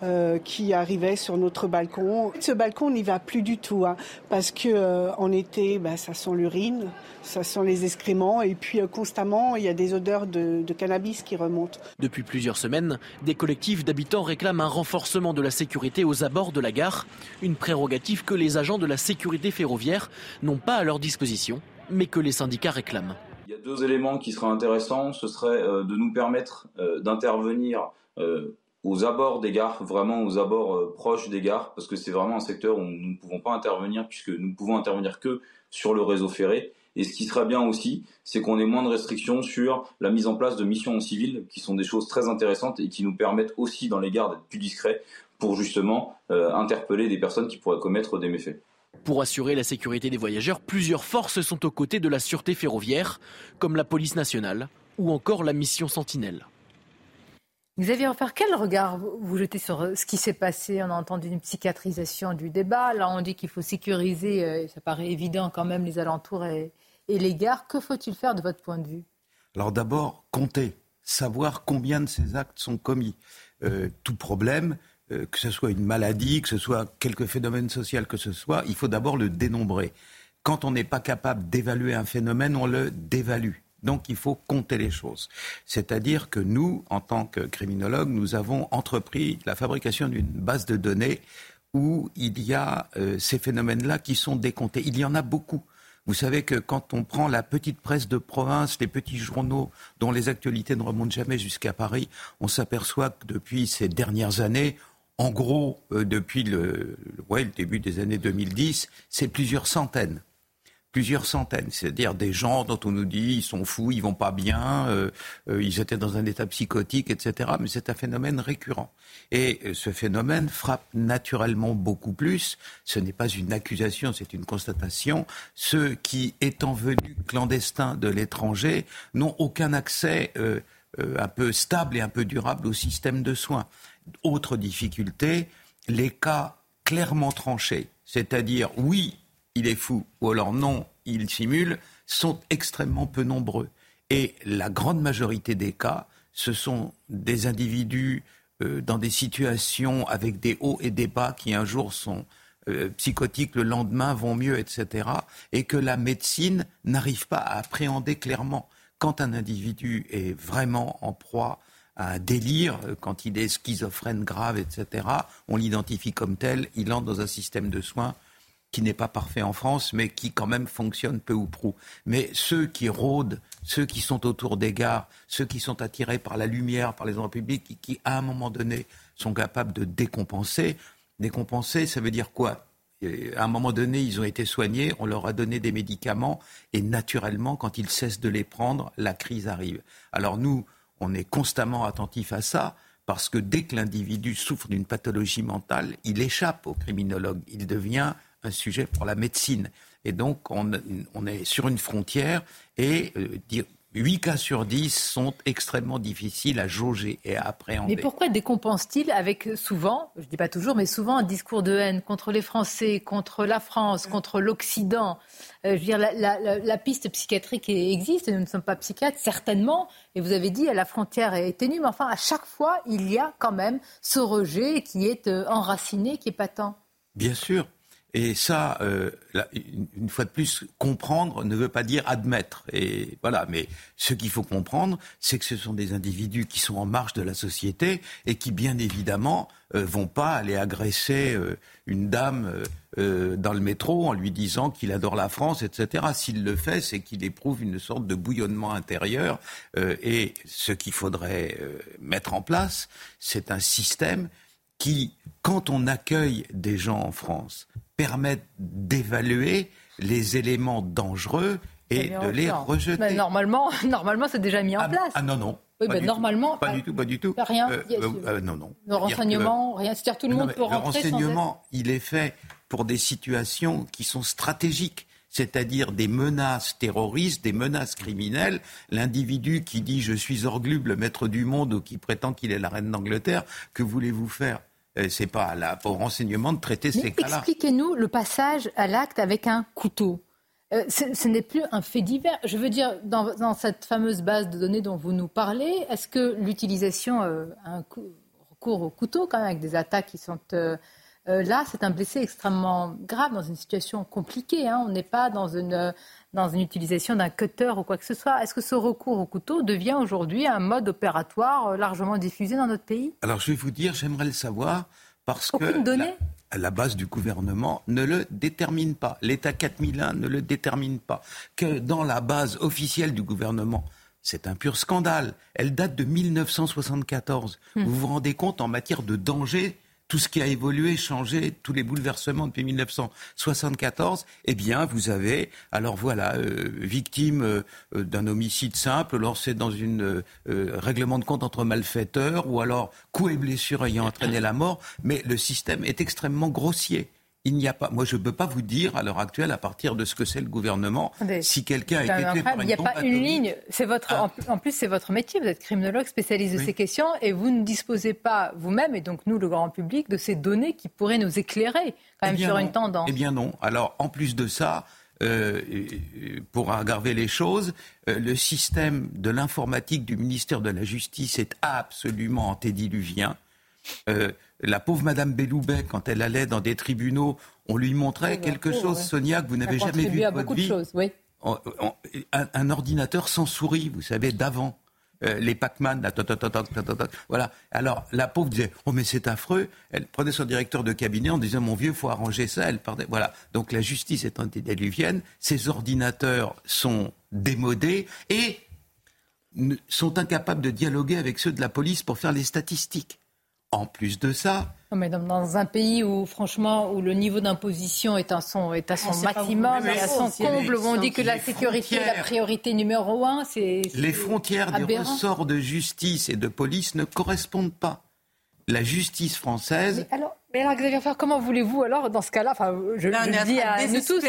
Euh, qui arrivaient sur notre balcon. Ce balcon n'y va plus du tout hein, parce que euh, en été, bah, ça sent l'urine, ça sent les excréments et puis constamment il y a des odeurs de, de, cannabis qui remontent. Depuis plusieurs semaines, des collectifs d'habitants réclament un renforcement de la sécurité aux abords de la gare, une prérogative que les agents de la sécurité ferroviaire n'ont pas à leur disposition, mais que les syndicats réclament. Il y a deux éléments qui seraient intéressants. Ce serait euh, de nous permettre euh, d'intervenir euh, aux abords des gares, vraiment aux abords proches des gares, parce que c'est vraiment un secteur où nous ne pouvons pas intervenir, puisque nous ne pouvons intervenir que sur le réseau ferré. Et ce qui serait bien aussi, c'est qu'on ait moins de restrictions sur la mise en place de missions en civil, qui sont des choses très intéressantes et qui nous permettent aussi dans les gares d'être plus discrets pour justement interpeller des personnes qui pourraient commettre des méfaits. Pour assurer la sécurité des voyageurs, plusieurs forces sont aux côtés de la sûreté ferroviaire, comme la police nationale ou encore la mission Sentinelle. Xavier faire quel regard vous jetez sur euh, ce qui s'est passé? On a entendu une psychiatrisation du débat. Là, on dit qu'il faut sécuriser, euh, ça paraît évident quand même, les alentours et, les gares. Que faut-il faire de votre point de vue? Alors d'abord, compter, savoir combien de ces actes sont commis. Euh, tout problème euh, que ce soit une maladie, que ce soit quelque phénomène social que ce soit, il faut d'abord le dénombrer. Quand on n'est pas capable d'évaluer un phénomène, on le dévalue. Donc il faut compter les choses. C'est-à-dire que nous, en tant que criminologues, nous avons entrepris la fabrication d'une base de données où il y a euh, ces phénomènes-là qui sont décomptés. Il y en a beaucoup. Vous savez que quand on prend la petite presse de province, les petits journaux dont les actualités ne remontent jamais jusqu'à Paris, on s'aperçoit que depuis ces dernières années, en gros, euh, depuis le, le début des années 2010, c'est plusieurs centaines plusieurs centaines, c'est-à-dire des gens dont on nous dit ils sont fous, ils vont pas bien, euh, euh, ils étaient dans un état psychotique, etc. Mais c'est un phénomène récurrent. Et ce phénomène frappe naturellement beaucoup plus. Ce n'est pas une accusation, c'est une constatation. Ceux qui, étant venus clandestins de l'étranger, n'ont aucun accès un peu stable et un peu durable au système de soins. Autre difficulté, les cas clairement tranchés, c'est-à-dire oui, il est fou, ou alors non, il simule, sont extrêmement peu nombreux. Et la grande majorité des cas, ce sont des individus euh, dans des situations avec des hauts et des bas qui un jour sont euh, psychotiques, le lendemain vont mieux, etc. Et que la médecine n'arrive pas à appréhender clairement. Quand un individu est vraiment en proie un délire, euh, quand il est schizophrène grave, etc., on l'identifie comme tel, il entre dans un système de soins qui n'est pas parfait en France, mais qui quand même fonctionne peu ou prou. Mais ceux qui rôdent, ceux qui sont autour des gares, ceux qui sont attirés par la lumière, par les endroits publics, qui, à un moment donné sont capables de décompenser, décompenser, ça veut dire quoi? À un moment donné, ils ont été soignés, on leur a donné des médicaments, et naturellement, quand ils cessent de les prendre, la crise arrive. Alors nous, on est constamment attentif à ça parce que dès que l'individu souffre d'une pathologie mentale, il échappe au criminologue. Il devient un sujet pour la médecine. Et donc, on, est sur une frontière et euh, 8 cas sur 10 sont extrêmement difficiles à jauger et à appréhender. Mais pourquoi décompense-t-il avec souvent, je ne dis pas toujours, mais souvent un discours de haine contre les Français, contre la France, contre l'Occident? Euh, Je veux dire, la, piste psychiatrique existe, nous ne sommes pas psychiatres, certainement, et vous avez dit, la frontière est ténue, mais enfin, à chaque fois, il y a quand même ce rejet qui est euh, enraciné, qui est patent. Bien sûr. Et ça, euh, une fois de plus, comprendre ne veut pas dire admettre. Et voilà. Mais ce qu'il faut comprendre, c'est que ce sont des individus qui sont en marge de la société et qui, bien évidemment, euh, vont pas aller agresser euh, une dame dans le métro en lui disant qu'il adore la France, etc. S'il le fait, c'est qu'il éprouve une sorte de bouillonnement intérieur. et ce qu'il faudrait mettre en place, c'est un système qui, quand on accueille des gens en France, permettent d'évaluer les éléments dangereux et de les rejeter. normalement, normalement, c'est déjà mis en ah, place. Ah non, non. Oui, ben, normalement. Pas, du tout, pas du tout. Rien. Euh, euh, euh, non, non. Le renseignement, rien. C'est-à-dire tout le monde peut rentrer. Le renseignement, il est fait pour des situations qui sont stratégiques c'est-à-dire des menaces terroristes, des menaces criminelles. L'individu qui dit je suis Orglube, le maître du monde, ou qui prétend qu'il est la reine d'Angleterre, que voulez-vous faire? euh, c'est pas là, au renseignement de traiter ces cas-là. Expliquez-nous le passage à l'acte avec un couteau. Euh, ce, n'est plus un fait divers. Je veux dire, dans, cette fameuse base de données dont vous nous parlez, est-ce que l'utilisation, euh, un recours au couteau, quand même, avec des attaques qui sont là, c'est un blessé extrêmement grave dans une situation compliquée. Hein. On n'est pas dans une dans une utilisation d'un cutter ou quoi que ce soit. Est-ce que ce recours au couteau devient aujourd'hui un mode opératoire euh, largement diffusé dans notre pays? Alors je vais vous dire, j'aimerais le savoir parce que la, la, base du gouvernement ne le détermine pas. L'État 4001 ne le détermine pas. Que dans la base officielle du gouvernement, c'est un pur scandale. Elle date de 1974. Hmm. Vous vous rendez compte en matière de danger tout ce qui a évolué, changé, tous les bouleversements depuis 1974, eh bien, vous avez, alors voilà, euh, victime euh, d'un homicide simple, c'est dans une euh, règlement de compte entre malfaiteurs, ou alors coups et blessures ayant entraîné la mort, mais le système est extrêmement grossier il n'y a pas. Moi, je ne peux pas vous dire à l'heure actuelle, à partir de ce que c'est le gouvernement, si quelqu'un a été tué par une Il n'y a pas une ligne. C'est votre. Ah. En plus, c'est votre métier. Vous êtes criminologue spécialisé de ces questions, et vous ne disposez pas vous-même, et donc nous, le grand public, de ces données qui pourraient nous éclairer quand eh même sur une tendance. Eh bien non. Alors, en plus de ça. Euh, pour aggraver les choses, euh, le système de l'informatique du ministère de la Justice est absolument antédiluvien. Euh, la pauvre Madame Belloubet, quand elle allait dans des tribunaux, on lui montrait quelque chose, Sonia, que vous n'avez jamais vu de votre vie. un, ordinateur sans souris, vous savez, d'avant. Euh, les Pac-Man, voilà. Alors, la pauvre disait, oh mais c'est affreux. Elle prenait son directeur de cabinet en disant, mon vieux, faut arranger ça. Elle partait, voilà. Donc la justice est antédiluvienne. Ces ordinateurs sont démodés et sont incapables de dialoguer avec ceux de la police pour faire les statistiques. En plus de ça. mais dans, un pays où, franchement, où le niveau d'imposition est, à son, est à son maximum, et à son comble, où on dit que la sécurité est la priorité numéro un, c'est. Les frontières des ressorts de justice et de police ne correspondent pas. La justice française. Mais alors, mais alors Xavier comment voulez-vous alors, dans ce cas-là, enfin, je, je dis à nous tous,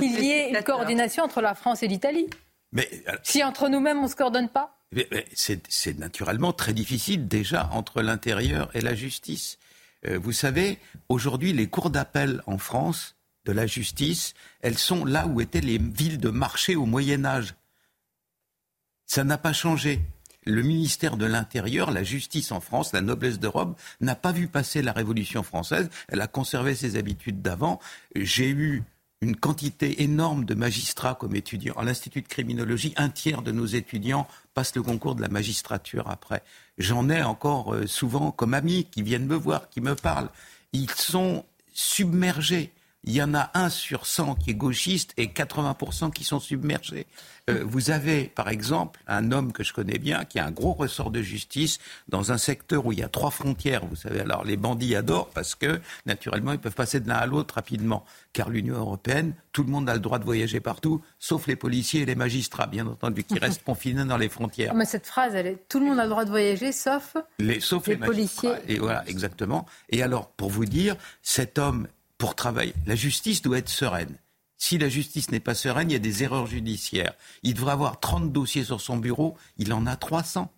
qu'il y ait une coordination entre la France et l'Italie mais, Si entre nous-mêmes, on ne se coordonne pas c'est naturellement très difficile déjà entre l'intérieur et la justice. Euh, vous savez, aujourd'hui, les cours d'appel en France de la justice, elles sont là où étaient les villes de marché au Moyen Âge. Ça n'a pas changé. Le ministère de l'Intérieur, la justice en France, la noblesse d'Europe, n'a pas vu passer la Révolution française. Elle a conservé ses habitudes d'avant. J'ai eu une quantité énorme de magistrats comme étudiants. À l'Institut de criminologie, un tiers de nos étudiants passent le concours de la magistrature après. J'en ai encore euh, souvent comme amis qui viennent me voir, qui me parlent. Ils sont submergés il y en a un sur 100 qui est gauchiste et 80% qui sont submergés. Euh, vous avez, par exemple, un homme que je connais bien qui a un gros ressort de justice dans un secteur où il y a trois frontières. Vous savez, alors les bandits adorent parce que, naturellement, ils peuvent passer de l'un à l'autre rapidement. Car l'Union européenne, tout le monde a le droit de voyager partout, sauf les policiers et les magistrats, bien entendu, qui restent confinés dans les frontières. Mais cette phrase, elle est tout le monde a le droit de voyager, sauf les, sauf les, policiers. Et voilà, exactement. Et alors, pour vous dire, cet homme pour travailler. La justice doit être sereine. Si la justice n'est pas sereine, il y a des erreurs judiciaires. Il devrait avoir 30 dossiers sur son bureau, il en a 300.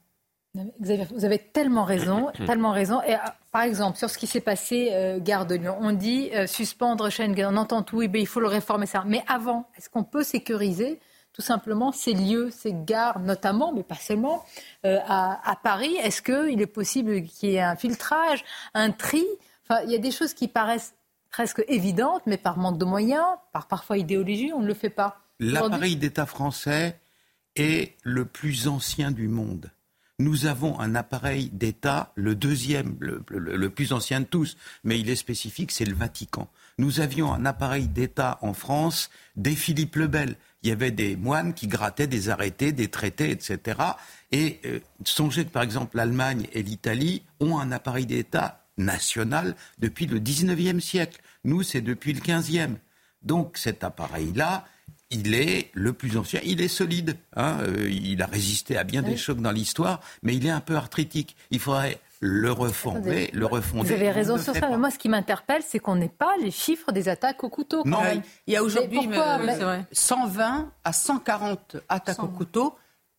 Vous avez tellement raison, tellement raison. Et, ah, par exemple, sur ce qui s'est passé, euh, Gare de Lyon, on dit euh, suspendre Schengen, on entend tout, oui, ben, il faut le réformer ça. Mais avant, est-ce qu'on peut sécuriser tout simplement ces lieux, ces gares notamment, mais pas seulement, euh, à, à, Paris? Est-ce qu'il est possible qu'il y ait un filtrage, un tri? Enfin, il y a des choses qui paraissent presque évidentes, mais par manque de moyens, par parfois idéologie, on ne le fait pas. L'appareil d'État français est le plus ancien du monde nous avons un appareil d'État, le deuxième, le, plus ancien de tous, mais il est spécifique, c'est le Vatican. Nous avions un appareil d'État en France dès Philippe le Bel. Il y avait des moines qui grattaient des arrêtés, des traités, etc. Et euh, songez que, par exemple, l'Allemagne et l'Italie ont un appareil d'État national depuis le 19e siècle. Nous, c'est depuis le 15e. Donc cet appareil-là, il est le plus ancien, il est solide. Hein, euh, il a résisté à bien des chocs dans l'histoire, mais il est un peu arthritique. Il faudrait le refonder, le refonder. Vous avez raison sur ça. Mais moi, ce qui m'interpelle, c'est qu'on n'ait pas les chiffres des attaques au couteau. Non, il y a aujourd'hui 120 à 140 attaques au couteau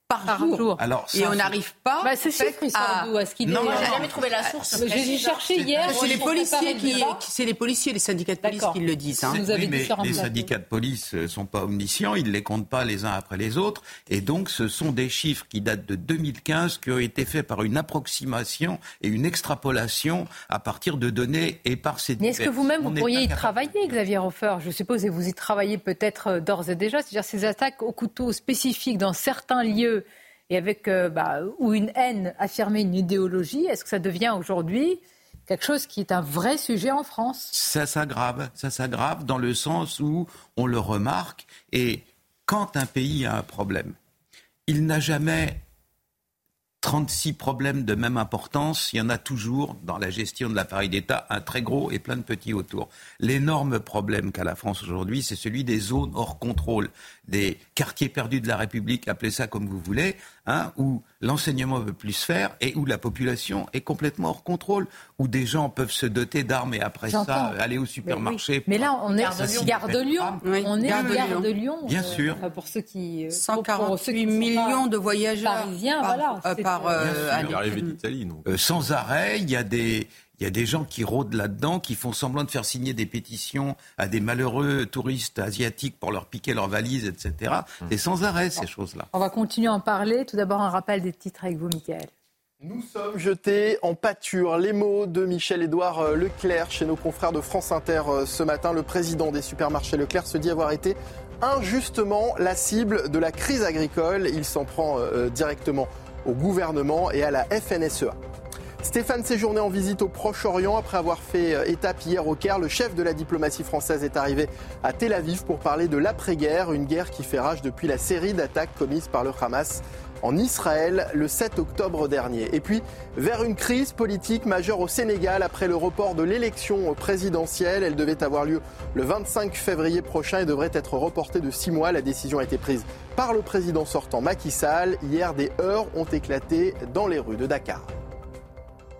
par, jour. Alors, et on n'arrive pas. Bah, ce chiffre, il sort d'où Est-ce qu'il Non, j'ai jamais trouvé la source. J'ai cherché hier. C'est les policiers qui, c'est les policiers, les syndicats de police qui le disent. Hein. Oui, mais les syndicats de police ne sont pas omniscients, ils ne les comptent pas les uns après les autres, et donc ce sont des chiffres qui datent de 2015, qui ont été faits par une approximation et une extrapolation à partir de données et par ces. Mais est-ce que vous-même vous pourriez y travailler, Xavier Hofer Je suppose et vous y travaillez peut-être euh, d'ores et déjà, c'est-à-dire ces attaques au couteau spécifiques dans certains lieux et avec euh, bah, ou une haine affirmée, une idéologie, est-ce que ça devient aujourd'hui quelque chose qui est un vrai sujet en France? Ça s'aggrave, ça s'aggrave dans le sens où on le remarque. Et quand un pays a un problème, il n'a jamais 36 problèmes de même importance, il y en a toujours dans la gestion de l'appareil d'État, un très gros et plein de petits autour. L'énorme problème qu'a la France aujourd'hui, c'est celui des zones hors contrôle, des quartiers perdus de la République, appelez ça comme vous voulez, hein, où l'enseignement veut plus se faire et où la population est complètement hors contrôle, où des gens peuvent se doter d'armes et après ça aller au supermarché. Mais, là, on est Gare de Lyon. On est Gare de Lyon. Bien euh, sûr. pour ceux qui 148 euh, millions de voyageurs parisiens, voilà. Euh, par, d'Italie. sans arrêt, il y a des il y a des gens qui rôdent là-dedans, qui font semblant de faire signer des pétitions à des malheureux touristes asiatiques pour leur piquer leurs valises, etc. C'est hum. sans arrêt ces choses-là. On va continuer à en parler. Tout d'abord, un rappel des titres avec vous, Michael. Nous sommes jetés en pâture. Les mots de Michel-Édouard euh, Leclerc chez nos confrères de France Inter euh, ce matin. Le président des supermarchés Leclerc se dit avoir été injustement la cible de la crise agricole. Il s'en prend euh, directement au gouvernement et à la FNSEA. Stéphane séjourné en visite au Proche-Orient après avoir fait euh, étape hier au Caire. Le chef de la diplomatie française est arrivé à Tel Aviv pour parler de l'après-guerre, une guerre qui fait rage depuis la série d'attaques commises par le Hamas en Israël le 7 octobre dernier. Et puis, vers une crise politique majeure au Sénégal après le report de l'élection présidentielle. Elle devait avoir lieu le 25 février prochain et devrait être reportée de six mois. La décision a été prise par le président sortant Macky Sall. Hier, des heurts ont éclaté dans les rues de Dakar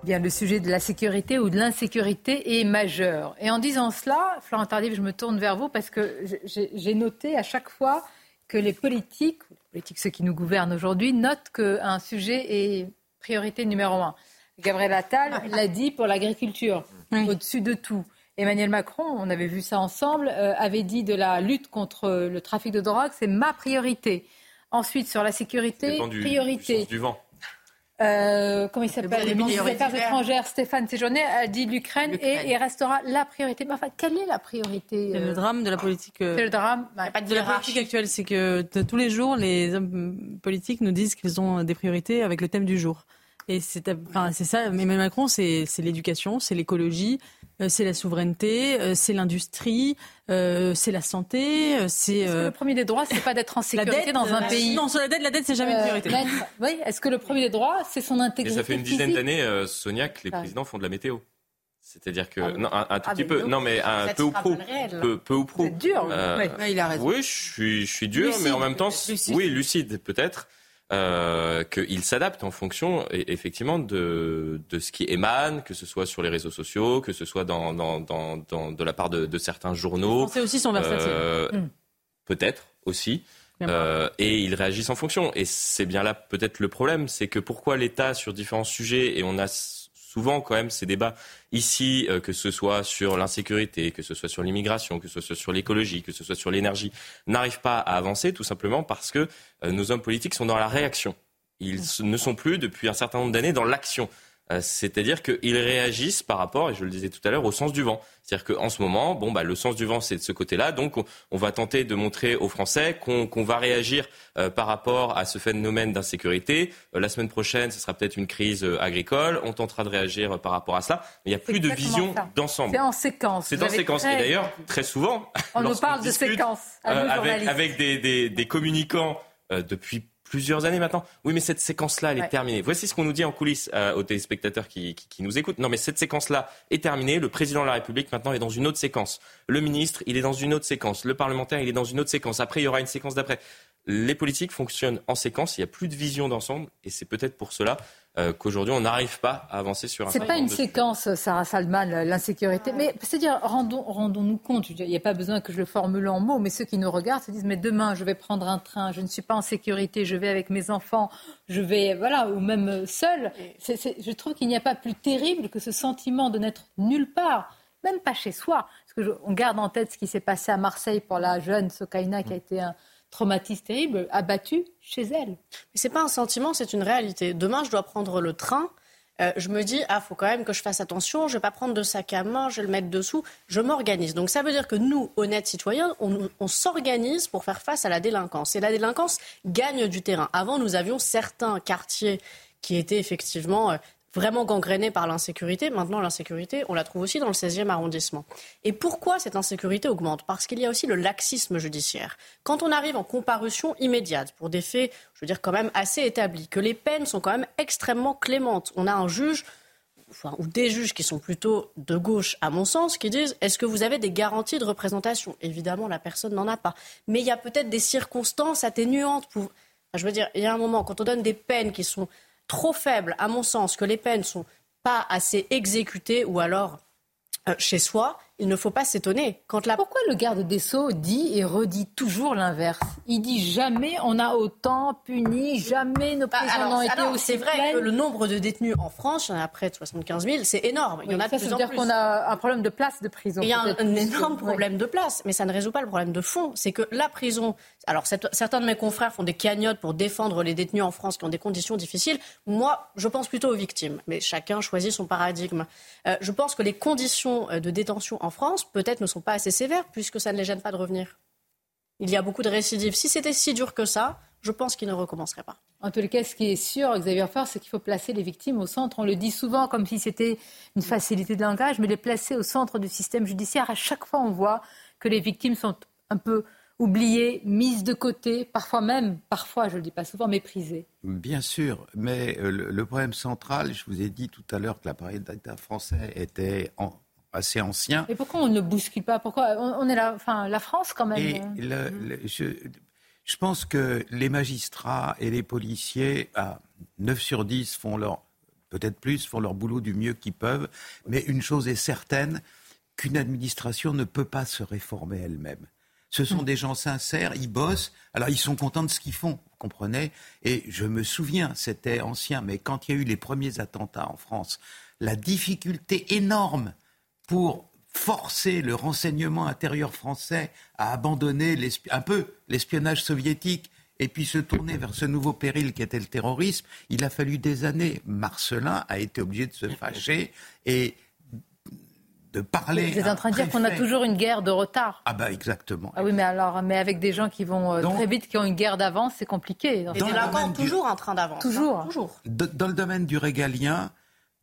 le sujet de la sécurité ou de l'insécurité est majeur. Et en disant cela, Florent Tardif, je me tourne vers vous parce que j'ai noté à chaque fois que les politiques, les politiques ceux qui nous gouvernent aujourd'hui, notent qu'un sujet est priorité numéro un. Gabriel Attal l'a dit pour l'agriculture, au-dessus de tout. Emmanuel Macron, on avait vu ça ensemble, euh, avait dit de la lutte contre le trafic de drogue, c'est ma priorité. Ensuite, sur la sécurité, priorité. Du vent. Euh, comment il s'appelle Le ministre des Affaires étrangères, Stéphane Séjourné, a dit l'Ukraine et, restera la priorité. Mais enfin, quelle est la priorité C'est le drame de la politique. Euh, c'est le drame de la politique actuelle, c'est que tous les jours, les hommes politiques nous disent qu'ils ont des priorités avec le thème du jour. Et c'est enfin, ça. Emmanuel Macron, c'est l'éducation, c'est l'écologie, euh, c'est la souveraineté, euh, c'est l'industrie, euh, c'est la santé, c'est. Est-ce que le premier des droits, c'est pas d'être en sécurité dans un pays Non, sur la dette, la dette, c'est jamais une priorité. oui. Est-ce que le premier des droits, c'est son intégrité ça fait une dizaine d'années, Sonia, que les présidents font de la météo. C'est-à-dire que ah non, un, tout ah, petit peu, non mais un peu ou pro, peu, peu ou pro. C'est dur. oui. il a raison. Oui, je suis, je suis dur, mais en même temps, oui, lucide peut-être. Euh, qu'il s'adapte en fonction effectivement de, de, ce qui émane, que ce soit sur les réseaux sociaux, que ce soit dans, dans, dans, dans de la part de, de certains journaux. C'est aussi son versatile. Euh, hmm. Peut-être aussi. Euh, et ils réagissent en fonction. Et c'est bien là peut-être le problème, c'est que pourquoi l'État sur différents sujets, et on a souvent quand même ces débats ici, euh, que ce soit sur l'insécurité, que ce soit sur l'immigration, que ce soit sur l'écologie, que ce soit sur l'énergie, n'arrivent pas à avancer tout simplement parce que euh, nos hommes politiques sont dans la réaction. Ils ne sont plus depuis un certain nombre d'années dans l'action. Euh, c'est-à-dire qu'ils réagissent par rapport, et je le disais tout à l'heure, au sens du vent. C'est-à-dire qu'en ce moment, bon, bah, le sens du vent, c'est de ce côté-là. Donc, on, va tenter de montrer aux Français qu'on va réagir euh, par rapport à ce phénomène d'insécurité. Euh, la semaine prochaine, ce sera peut-être une crise agricole. On tentera de réagir par rapport à cela. Mais il n'y a plus de vision d'ensemble. C'est en séquence. C'est en séquence. Et d'ailleurs, très souvent, on nous parle de séquence avec, avec des, des, des communicants depuis plusieurs années maintenant. Oui, mais cette séquence-là, elle est terminée. Voici ce qu'on nous dit en coulisses euh, aux téléspectateurs qui, qui, nous écoutent. Non, mais cette séquence-là est terminée. Le président de la République, maintenant, est dans une autre séquence. Le ministre, il est dans une autre séquence. Le parlementaire, il est dans une autre séquence. Après, il y aura une séquence d'après. Les politiques fonctionnent en séquence. Il n'y a plus de vision d'ensemble. Et c'est peut-être pour cela euh, qu'aujourd'hui on n'arrive pas à avancer sur un C'est pas une séquence, Sarah Salman, l'insécurité. Mais c'est-à-dire, rendons, rendons-nous compte, il n'y a pas besoin que je le formule en mots, mais ceux qui nous regardent se disent, mais demain je vais prendre un train, je ne suis pas en sécurité, je vais avec mes enfants, je vais, voilà, ou même seul. je trouve qu'il n'y a pas plus terrible que ce sentiment de n'être nulle part, même pas chez soi. Parce que on garde en tête ce qui s'est passé à Marseille pour la jeune Sokaina qui a été un traumatisme terrible, abattu chez elle. Mais c'est pas un sentiment, c'est une réalité. Demain, je dois prendre le train. Euh, je me dis, ah, faut quand même que je fasse attention, je vais pas prendre de sac à main, je vais le mettre dessous, je m'organise. Donc ça veut dire que nous, honnêtes citoyens, on, on s'organise pour faire face à la délinquance. Et la délinquance gagne du terrain. Avant, nous avions certains quartiers qui étaient effectivement euh, vraiment gangrénée par l'insécurité. Maintenant, l'insécurité, on la trouve aussi dans le 16e arrondissement. Et pourquoi cette insécurité augmente? Parce qu'il y a aussi le laxisme judiciaire. Quand on arrive en comparution immédiate pour des faits, je veux dire, quand même assez établis, que les peines sont quand même extrêmement clémentes, on a un juge ou des juges qui sont plutôt de gauche, à mon sens, qui disent est-ce que vous avez des garanties de représentation? Évidemment, la personne n'en a pas. Mais il y a peut-être des circonstances atténuantes. Pour... je veux dire, il y a un moment, quand on donne des peines qui sont trop faible, à mon sens, que les peines sont pas assez exécutées ou alors euh, chez soi, il ne faut pas s'étonner. Quand la... Pourquoi le garde des Sceaux dit et redit toujours l'inverse? Il dit jamais on a autant puni, jamais nos bah, prisons n'ont été aussi C'est vrai que le nombre de détenus en France, il y en a près de 75 000, c'est énorme. Il y en a de plus en dire qu'on a un problème de place de prison. Il y a un, énorme problème de place, mais ça ne résout pas le problème de fond. C'est que la prison... Alors certains de mes confrères font des cagnottes pour défendre les détenus en France qui ont des conditions difficiles. Moi, je pense plutôt aux victimes, mais chacun choisit son paradigme. Euh, je pense que les conditions euh, de détention en France, peut-être, ne sont pas assez sévères puisque ça ne les gêne pas de revenir. Il y a beaucoup de récidives. Si c'était si dur que ça, je pense qu'ils ne recommenceraient pas. En tous les cas, ce qui est sûr, Xavier Fort, c'est qu'il faut placer les victimes au centre. On le dit souvent comme si c'était une facilité de langage, mais les placer au centre du système judiciaire, à chaque fois, on voit que les victimes sont un peu oubliées, mises de côté, parfois même, parfois, je ne le dis pas souvent, méprisées. Bien sûr, mais euh, le, problème central, je vous ai dit tout à l'heure que l'appareil d'État français était en, assez ancien. Et pourquoi on ne bouscule pas? Pourquoi on, est la, enfin, la France quand même. Et je, pense que les magistrats et les policiers, à 9 sur 10, font leur, peut-être plus, font leur boulot du mieux qu'ils peuvent. Mais une chose est certaine, qu'une administration ne peut pas se réformer elle-même. Ce sont hmm. des gens sincères, ils bossent, alors ils sont contents de ce qu'ils font, vous comprenez? Et je me souviens, c'était ancien, mais quand il y a eu les premiers attentats en France, la difficulté énorme pour forcer le renseignement intérieur français à abandonner un peu l'espionnage soviétique et puis se tourner vers ce nouveau péril qui était le terrorisme, il a fallu des années. Marcelin a été obligé de se fâcher et de parler. Vous êtes en train de dire qu'on a toujours une guerre de retard. Ah bah exactement. Ah oui, mais alors, mais avec des gens qui vont euh, très vite, qui ont une guerre d'avance, c'est compliqué. Et délinquants toujours un train d'avance. Hein. Toujours. toujours. Dans le domaine du régalien,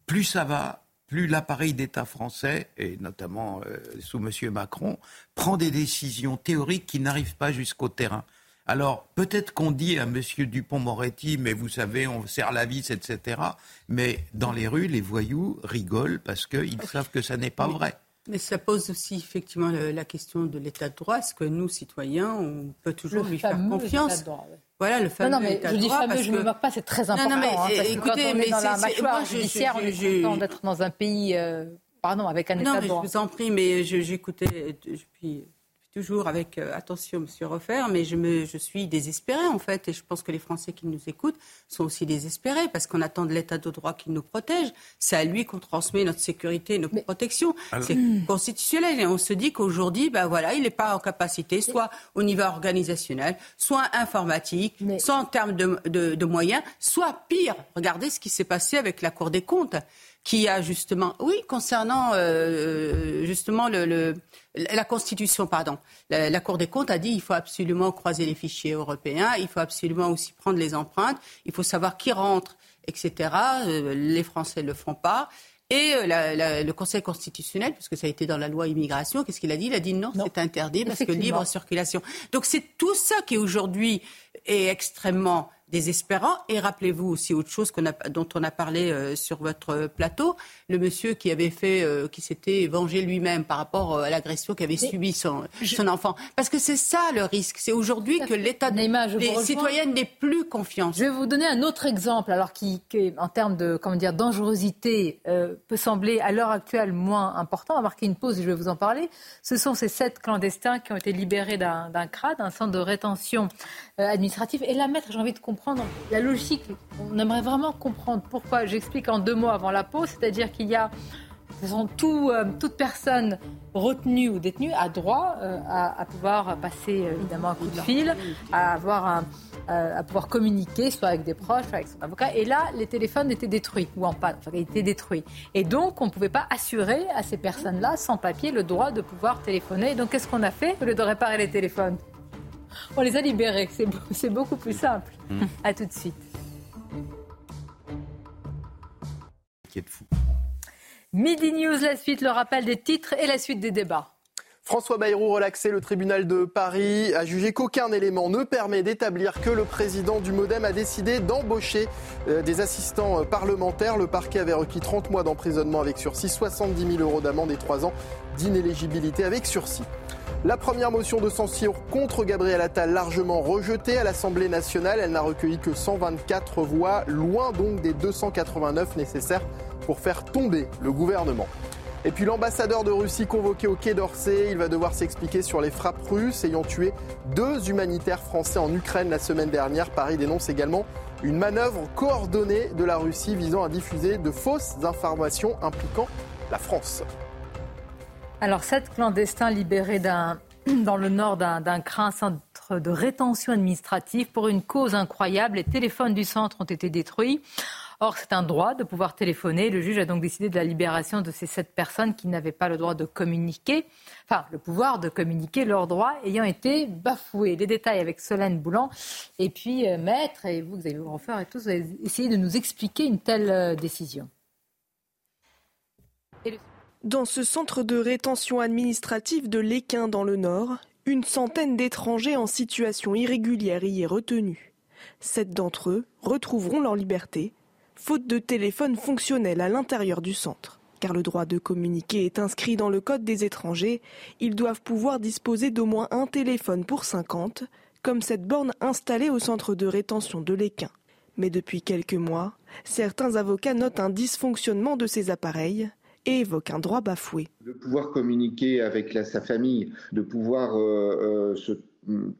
plus ça va, plus l'appareil d'État français, et notamment euh, sous M. Macron, prend des décisions théoriques qui n'arrivent pas jusqu'au terrain. Alors, peut-être qu'on dit à M. Dupont-Moretti, mais vous savez, on serre la vis, etc. Mais dans les rues, les voyous rigolent parce qu'ils savent que ça n'est pas vrai. Mais ça pose aussi effectivement la question de l'état de droit. Est-ce que nous, citoyens, on peut toujours lui faire confiance Voilà le fameux non, non, mais je dis fameux, je ne me moque pas, c'est très important. Non, non, mais, hein, parce écoutez, que quand on mais est dans la mâchoire judiciaire, on est content d'être dans un pays, euh, pardon, avec un état de droit. Non, je vous en prie, mais j'écoutais toujours avec euh, attention, Monsieur Refer, mais je, me, je suis désespérée en fait, et je pense que les Français qui nous écoutent sont aussi désespérés parce qu'on attend de l'État de droit qu'il nous protège. C'est à lui qu'on transmet notre sécurité, notre protection. C'est constitutionnel, et on se dit qu'aujourd'hui, ben voilà, il n'est pas en capacité, soit au niveau organisationnel, soit informatique, soit en termes de, de moyens, soit pire. Regardez ce qui s'est passé avec la Cour des comptes qui a justement, oui, concernant euh, justement le, la Constitution, pardon. La, Cour des comptes a dit qu'il faut absolument croiser les fichiers européens, il faut absolument aussi prendre les empreintes, il faut savoir qui rentre, etc. Euh, les Français ne le font pas. Et euh, le Conseil constitutionnel, puisque ça a été dans la loi immigration, qu'est-ce qu'il a dit? Il a dit non, non. c'est interdit parce que libre circulation. Donc c'est tout ça qui aujourd'hui est extrêmement désespérant. Et rappelez-vous aussi autre chose dont on a parlé euh, sur votre plateau, le monsieur qui avait fait, euh, qui s'était vengé lui-même par rapport euh, à l'agression qu'avait subi son, son enfant. Parce que c'est ça le risque. C'est aujourd'hui que l'État des citoyennes n'ait plus confiance. Je vais vous donner un autre exemple, alors qui, en termes de comment dire dangerosité, peut sembler à l'heure actuelle moins important. On va marquer une pause et je vais vous en parler. Ce sont ces sept clandestins qui ont été libérés d'un CRA, d'un centre de rétention administrative. Et la maître, j'ai envie de comprendre la logique. On aimerait vraiment comprendre pourquoi. J'explique en deux mots avant la pause, c'est-à-dire qu'il y a tout, euh, toute personne retenue ou détenue a droit euh, à, pouvoir passer euh, évidemment un coup de fil, à avoir à pouvoir communiquer, soit avec des proches, soit avec son avocat. Et là, les téléphones étaient détruits ou en panne, enfin, étaient détruits. Et donc, on ne pouvait pas assurer à ces personnes-là, sans papier, le droit de pouvoir téléphoner. donc, qu'est-ce qu'on a fait au lieu de réparer les téléphones? On les a libérés. C'est beaucoup plus simple. A mm. À tout de suite. Midi News, la suite, le rappel des titres et la suite des débats. François Bayrou relaxé, le tribunal de Paris a jugé qu'aucun élément ne permet d'établir que le président du Modem a décidé d'embaucher euh, des assistants euh, parlementaires. Le parquet avait requis 30 mois d'emprisonnement avec sursis, 70 000 euros d'amende et 3 ans d'inéligibilité avec sursis. La première motion de censure contre Gabriel Attal largement rejetée à l'Assemblée nationale. Elle n'a recueilli que 124 voix, loin donc des 289 nécessaires pour faire tomber le gouvernement. Et puis l'ambassadeur de Russie convoqué au Quai d'Orsay, il va devoir s'expliquer sur les frappes russes ayant tué deux humanitaires français en Ukraine la semaine dernière. Paris dénonce également une manœuvre coordonnée de la Russie visant à diffuser de fausses informations impliquant la France. Alors, sept clandestins libérés dans le nord d'un craint centre de rétention administrative pour une cause incroyable. Les téléphones du centre ont été détruits. Or, c'est un droit de pouvoir téléphoner. Le juge a donc décidé de la libération de ces sept personnes qui n'avaient pas le droit de communiquer, enfin, le pouvoir de communiquer, leurs droits ayant été bafoués. Les détails avec Solène Boulan. Et puis, euh, Maître, et vous, Xavier Renfort et tous, vous allez essayer de nous expliquer une telle euh, décision. Dans ce centre de rétention administrative de l'Équin dans le Nord, une centaine d'étrangers en situation irrégulière y est retenue. Sept d'entre eux retrouveront leur liberté, faute de téléphone fonctionnel à l'intérieur du centre. Car le droit de communiquer est inscrit dans le Code des étrangers, ils doivent pouvoir disposer d'au moins un téléphone pour 50, comme cette borne installée au centre de rétention de l'Équin. Mais depuis quelques mois, certains avocats notent un dysfonctionnement de ces appareils, et évoque un droit bafoué. De pouvoir communiquer avec sa famille, de pouvoir euh, euh, se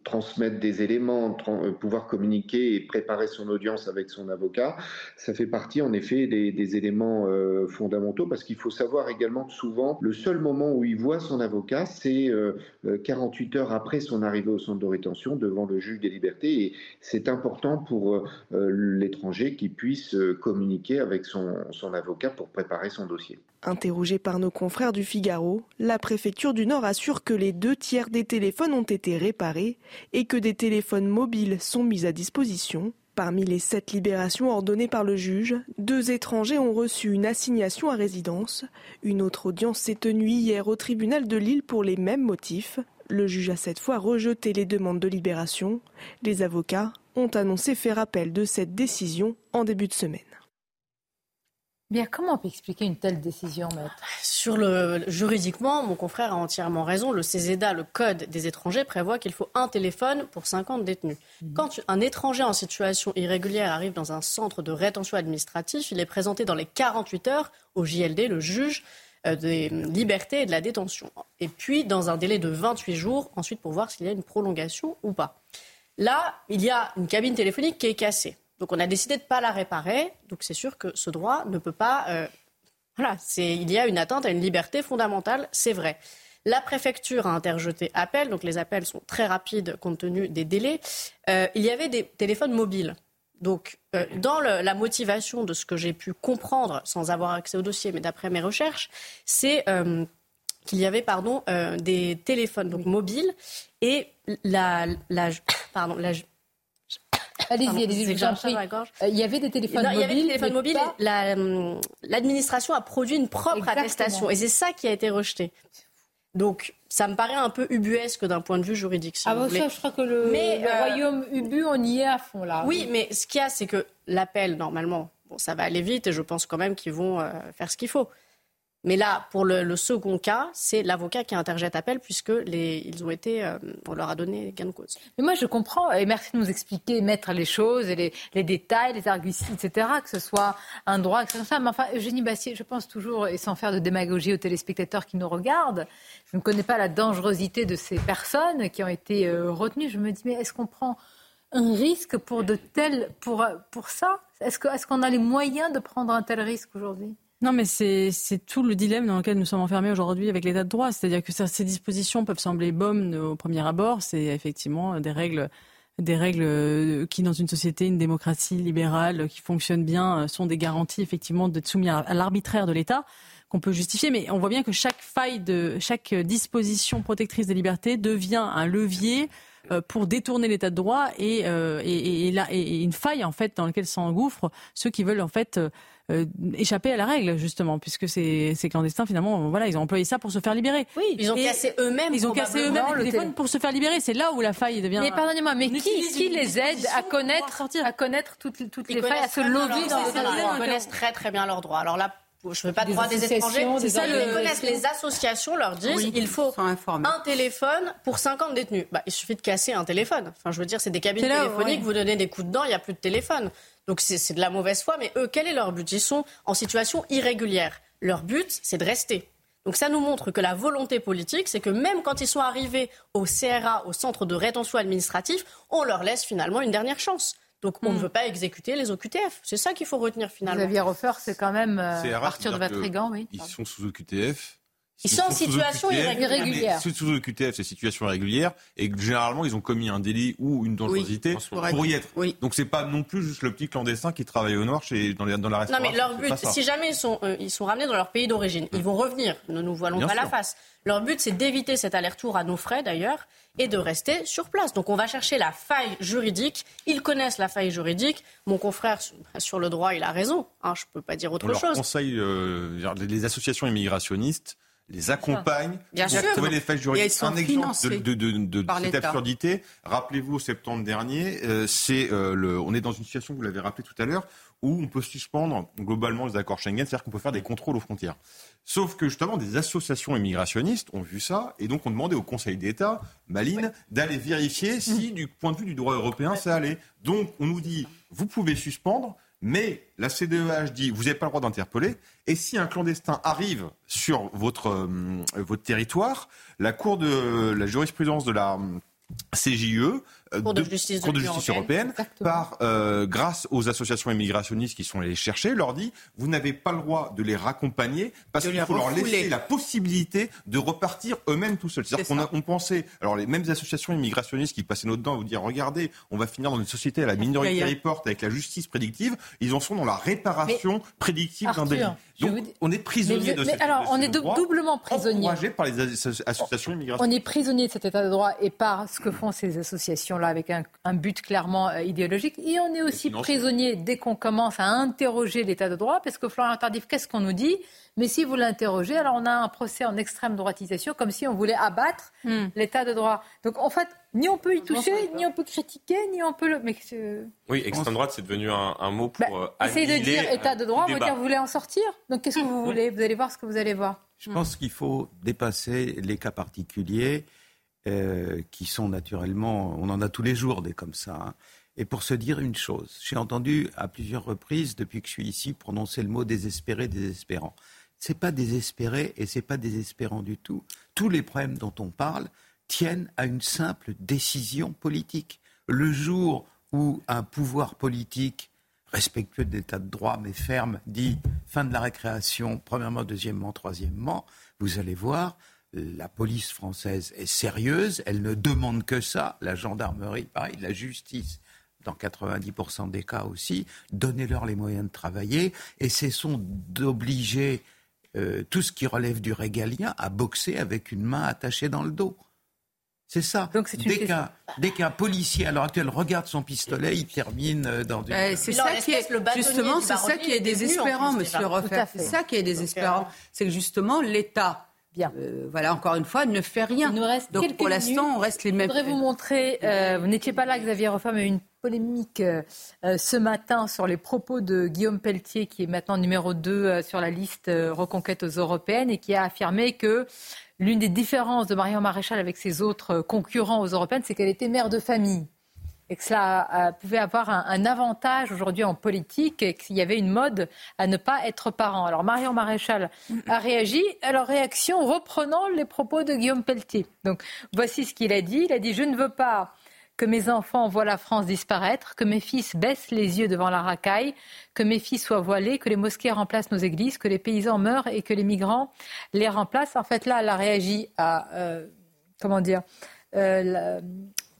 transmettre des éléments, euh, pouvoir communiquer et préparer son audience avec son avocat, ça fait partie en effet des, éléments fondamentaux parce qu'il faut savoir également que souvent le seul moment où il voit son avocat, c'est 48 heures après son arrivée au centre de rétention devant le juge des libertés et c'est important pour l'étranger qu'il puisse communiquer avec son avocat pour préparer son dossier. Interrogé par nos confrères du Figaro, la préfecture du Nord assure que les deux tiers des téléphones ont été réparés et que des téléphones mobiles sont mis à disposition. Parmi les sept libérations ordonnées par le juge, deux étrangers ont reçu une assignation à résidence. Une autre audience s'est tenue hier au tribunal de Lille pour les mêmes motifs. Le juge a cette fois rejeté les demandes de libération. Les avocats ont annoncé faire appel de cette décision en début de semaine. Bien, comment on peut expliquer une telle décision, maître? Sur le juridiquement, mon confrère a entièrement raison. Le CESEDA, le Code des étrangers, prévoit qu'il faut un téléphone pour 50 détenus. Mhm. Quand un étranger en situation irrégulière arrive dans un centre de rétention administratif, il est présenté dans les 48 heures au JLD, le juge euh, des libertés et de la détention. Et puis, dans un délai de 28 jours, ensuite pour voir s'il y a une prolongation ou pas. Là, il y a une cabine téléphonique qui est cassée. Donc on a décidé de ne pas la réparer. Donc c'est sûr que ce droit ne peut pas. Euh, voilà, il y a une atteinte à une liberté fondamentale, c'est vrai. La préfecture a interjeté appel, donc les appels sont très rapides compte tenu des délais. Euh, il y avait des téléphones mobiles. Donc, euh, dans la motivation de ce que j'ai pu comprendre, sans avoir accès au dossier, mais d'après mes recherches, c'est qu'il y avait pardon, des téléphones donc, mobiles et la, la, pardon, la, Allez-y, allez-y, je euh, Il y avait des téléphones mobiles. Il y avait des téléphones mobiles. Euh, l'administration a produit une propre attestation. Et c'est ça qui a été rejeté. Donc, ça me paraît un peu ubuesque d'un point de vue juridique. ah, bon, ça, je crois que le, mais, euh, royaume ubu, on y est à fond là. Oui, mais ce qu'il y a, c'est que l'appel, normalement, bon, ça va aller vite et je pense quand même qu'ils vont faire ce qu'il faut. Mais là, pour le, second cas, c'est l'avocat qui interjette appel puisque les, ils ont été, euh, on leur a donné gain de cause. Mais moi, je comprends et merci de nous expliquer, mettre les choses et les, détails, les arguments, etc. Que ce soit un droit, etc. Mais enfin, Eugénie Bassier, je pense toujours, et sans faire de démagogie aux téléspectateurs qui nous regardent, je ne connais pas la dangerosité de ces personnes qui ont été euh, retenues. Je me dis, mais est-ce qu'on prend un risque pour de tels, pour pour ça? Est-ce qu'on est qu'on a les moyens de prendre un tel risque aujourd'hui? Non, mais c'est tout le dilemme dans lequel nous sommes enfermés aujourd'hui avec l'état de droit. C'est-à-dire que ces dispositions peuvent sembler bonnes au premier abord. C'est effectivement des règles des règles euh, qui, dans une société, une démocratie libérale qui fonctionne bien, euh, sont des garanties effectivement d'être soumis à l'arbitraire de l'État qu'on peut justifier. Mais on voit bien que chaque faille de chaque disposition protectrice des libertés devient un levier euh, pour détourner l'état de droit et, et, une faille en fait dans laquelle s'engouffrent ceux qui veulent en fait euh, échapper à la règle justement, puisque ces, ces clandestins finalement, voilà, ils ont employé ça pour se faire libérer. Oui, ils ont cassé eux-mêmes. Ils ont cassé eux-mêmes le téléphone pour se faire libérer. C'est là où la faille devient. Mais pardonnez-moi, mais qui, qui les aide à connaître, à connaître toutes, toutes les failles, à se loger dans Ils connaissent très très bien leurs droits. Alors là, je ne veux pas de droit des étrangers. C'est ça, ils connaissent. Les associations leur disent il faut un téléphone pour 50 détenus. Bah, il suffit de casser un téléphone. Enfin, je veux dire, c'est des cabines téléphoniques, vous donnez des coups dedans, il n'y a plus de téléphone. Donc c'est de la mauvaise foi, mais eux, quel est leur but? Ils sont en situation irrégulière. Leur but, c'est de rester. Donc ça nous montre que la volonté politique, c'est que même quand ils sont arrivés au CRA, au centre de rétention administratif, on leur laisse finalement une dernière chance. Donc on ne hmm. veut pas exécuter les OQTF. C'est ça qu'il faut retenir finalement. Xavier Refer, c'est quand même euh, Arthur de Vatrigan, oui. Ils sont sous OQTF. Ils sont en situation irrégulière. Sous OQTF, c'est situation irrégulière. Et généralement, ils ont commis un délit ou une dangerosité pour y être. Oui. Donc, c'est pas non plus juste le petit clandestin qui travaille au noir chez, dans, dans la restauration. Non, mais leur but, si jamais ils sont, euh, ils sont ramenés dans leur pays d'origine, ils vont revenir. Ne nous voilons pas la face. Leur but, c'est d'éviter cet aller-retour à nos frais, d'ailleurs, et de rester sur place. Donc, on va chercher la faille juridique. Ils connaissent la faille juridique. Mon confrère, sur le droit, il a raison. Hein, je ne peux pas dire autre on chose. Leur conseille, euh, les associations immigrationnistes les accompagne Bien pour trouver les faits juridiques. Un exemple de, de, de, de cette absurdité, rappelez-vous, au septembre dernier, euh, c'est euh, le, on est dans une situation, vous l'avez rappelé tout à l'heure, où on peut suspendre globalement les accords Schengen, c'est-à-dire qu'on peut faire des contrôles aux frontières. Sauf que justement, des associations immigrationnistes ont vu ça et donc ont demandé au Conseil d'État, Maline, d'aller vérifier si, du point de vue du droit européen, ça allait. Donc, on nous dit, vous pouvez suspendre, mais la CDEH dit vous n'avez pas le droit d'interpeller. Et si un clandestin arrive sur votre, euh, territoire, la Cour de la jurisprudence de la CJE euh, Cour de, justice, européenne, par, euh, grâce aux associations immigrationnistes qui sont allées les chercher, leur dit vous n'avez pas le droit de les raccompagner parce qu'il faut leur laisser la possibilité de repartir eux-mêmes tout seuls. C'est-à-dire qu'on on pensait, alors les mêmes associations immigrationnistes qui passaient notre dents, vous dire regardez, on va finir dans une société à la minorité report avec la justice prédictive, ils en sont dans la réparation prédictive d'un délit. Donc on est prisonnier de mais alors on est doublement prisonnier. par les associations immigrationnistes. On est prisonnier de cet état de droit et par ce que font ces associations voilà, avec un, but clairement euh, idéologique. Et on est aussi prisonnier dès qu'on commence à interroger l'état de droit, parce que Florent Tardif, qu'est-ce qu'on nous dit? Mais si vous l'interrogez, alors on a un procès en extrême droitisation, comme si on voulait abattre hmm. l'état de droit. Donc en fait, ni on peut y toucher, ni on peut critiquer, ni on peut le. Mais oui, extrême droite, c'est devenu un, mot pour. Bah, euh, essayez de dire état de droit, on veut dire vous voulez en sortir? Donc qu'est-ce que vous voulez? Vous allez voir ce que vous allez voir. Je pense qu'il faut dépasser les cas particuliers euh, qui sont naturellement. On en a tous les jours des comme ça. Hein. Et pour se dire une chose, j'ai entendu à plusieurs reprises depuis que je suis ici prononcer le mot désespéré, désespérant c'est pas désespéré et c'est pas désespérant du tout. Tous les problèmes dont on parle tiennent à une simple décision politique. Le jour où un pouvoir politique respectueux de l'état de droit mais ferme dit fin de la récréation, premièrement, deuxièmement, troisièmement, vous allez voir, la police française est sérieuse, elle ne demande que ça, la gendarmerie, pareil, la justice dans 90% des cas aussi, donnez-leur les moyens de travailler et cessons d'obliger euh, tout ce qui relève du régalien à boxer avec une main attachée dans le dos. C'est ça. dès qu'un policier à l'heure actuelle regarde son pistolet, il termine euh, dans une. c'est ça qui est justement, c'est ça qui est désespérant, Monsieur Refer. C'est ça qui est désespérant, c'est que justement l'État. Bien. Euh, voilà, encore une fois, ne fait rien. Il nous reste Donc pour l'instant, on reste les mêmes. Je voudrais vous montrer, vous n'étiez pas là, Xavier Refer, mais une polémique euh, euh, ce matin sur les propos de Guillaume Pelletier, qui est maintenant numéro 2 euh, sur la liste Reconquête aux Européennes, et qui a affirmé que l'une des différences de Marion Maréchal avec ses autres concurrents aux Européennes, c'est qu'elle était mère de famille. Et que cela pouvait avoir un, avantage aujourd'hui en politique et qu'il y avait une mode à ne pas être parent. Alors Marion Maréchal a réagi. Alors réaction reprenant les propos de Guillaume Pelletier. Donc voici ce qu'il a dit. Il a dit Je ne veux pas que mes enfants voient la France disparaître, que mes fils baissent les yeux devant la racaille, que mes filles soient voilées, que les mosquées remplacent nos églises, que les paysans meurent et que les migrants les remplacent. En fait, là, elle a réagi à, euh, comment dire, euh,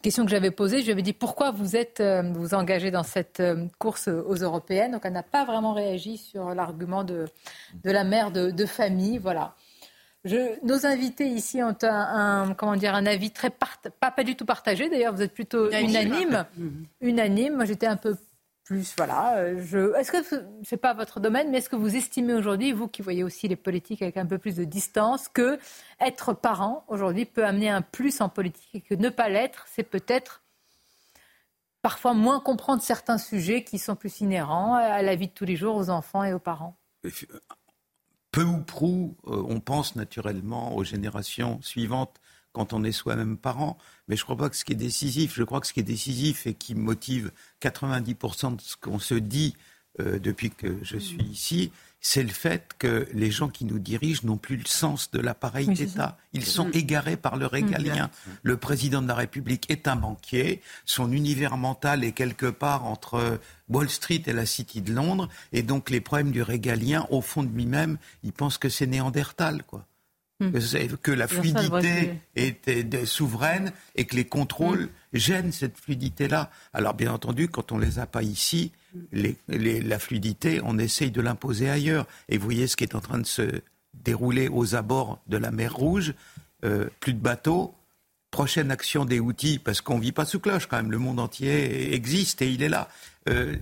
question que j'avais posée. Je lui avais dit pourquoi vous êtes euh, vous engagez dans cette course aux européennes? Donc, elle n'a pas vraiment réagi sur l'argument de, de la mère de, de famille. Voilà nos invités ici ont un, comment dire, un avis très pas, pas du tout partagé. D'ailleurs, vous êtes plutôt unanime. Mhm. Unanime. Moi, j'étais un peu plus, voilà. Euh, est-ce que c'est pas votre domaine, mais est-ce que vous estimez aujourd'hui, vous qui voyez aussi les politiques avec un peu plus de distance, que être parent aujourd'hui peut amener un plus en politique et que ne pas l'être, c'est peut-être parfois moins comprendre certains sujets qui sont plus inhérents à la vie de tous les jours aux enfants et aux parents? Peu ou prou, euh, on pense naturellement aux générations suivantes quand on est soi-même parent. Mais je ne crois pas que ce qui est décisif, je crois que ce qui est décisif et qui motive 90% de ce qu'on se dit euh, depuis que je suis ici, c'est le fait que les gens qui nous dirigent n'ont plus le sens de l'appareil d'État. Ils sont mm. égarés par le régalien. Mm. Le président de la République est un banquier. Son univers mental est quelque part entre Wall Street et la City de Londres. Et donc les problèmes du régalien, au fond de lui-même, il pense que c'est Néandertal, quoi. Mm. Que la fluidité est, souveraine et que les contrôles gênent cette fluidité-là. Alors bien entendu, quand on les a pas ici, la fluidité, on essaye de l'imposer ailleurs. Et vous voyez ce qui est en train de se dérouler aux abords de la mer Rouge. Euh, plus de bateaux. Prochaine action des outils, parce qu'on ne vit pas sous cloche quand même, le monde entier existe et il est là. Euh,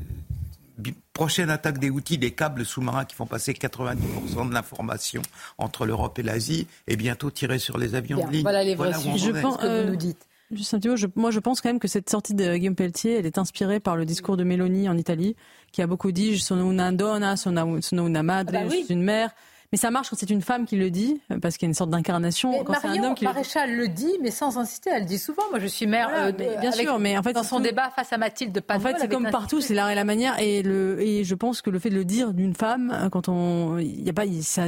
prochaine attaque des outils, des câbles sous-marins qui font passer 90% de l'information entre l'Europe et l'Asie, et bientôt tirer sur les avions de ligne. Voilà les vrais Je pense, que vous nous dites. Juste un petit mot. moi, je pense quand même que cette sortie de Guillaume Pelletier, elle est inspirée par le discours de Mélanie en Italie, qui a beaucoup dit "Sono una donna, sono una madre, ah bah je suis une mère." Mais ça marche quand c'est une femme qui le dit, parce qu'il y a une sorte d'incarnation. Quand c'est un homme qui Maréchal le dit, mais sans insister. Elle le dit souvent. Moi, je suis mère. Euh, bien sûr, mais en fait, dans son débat face à Mathilde Panot, En fait, c'est comme partout, c'est l'art et la manière, et le et je pense que le fait de le dire d'une femme, euh, quand on, il y a pas, ça.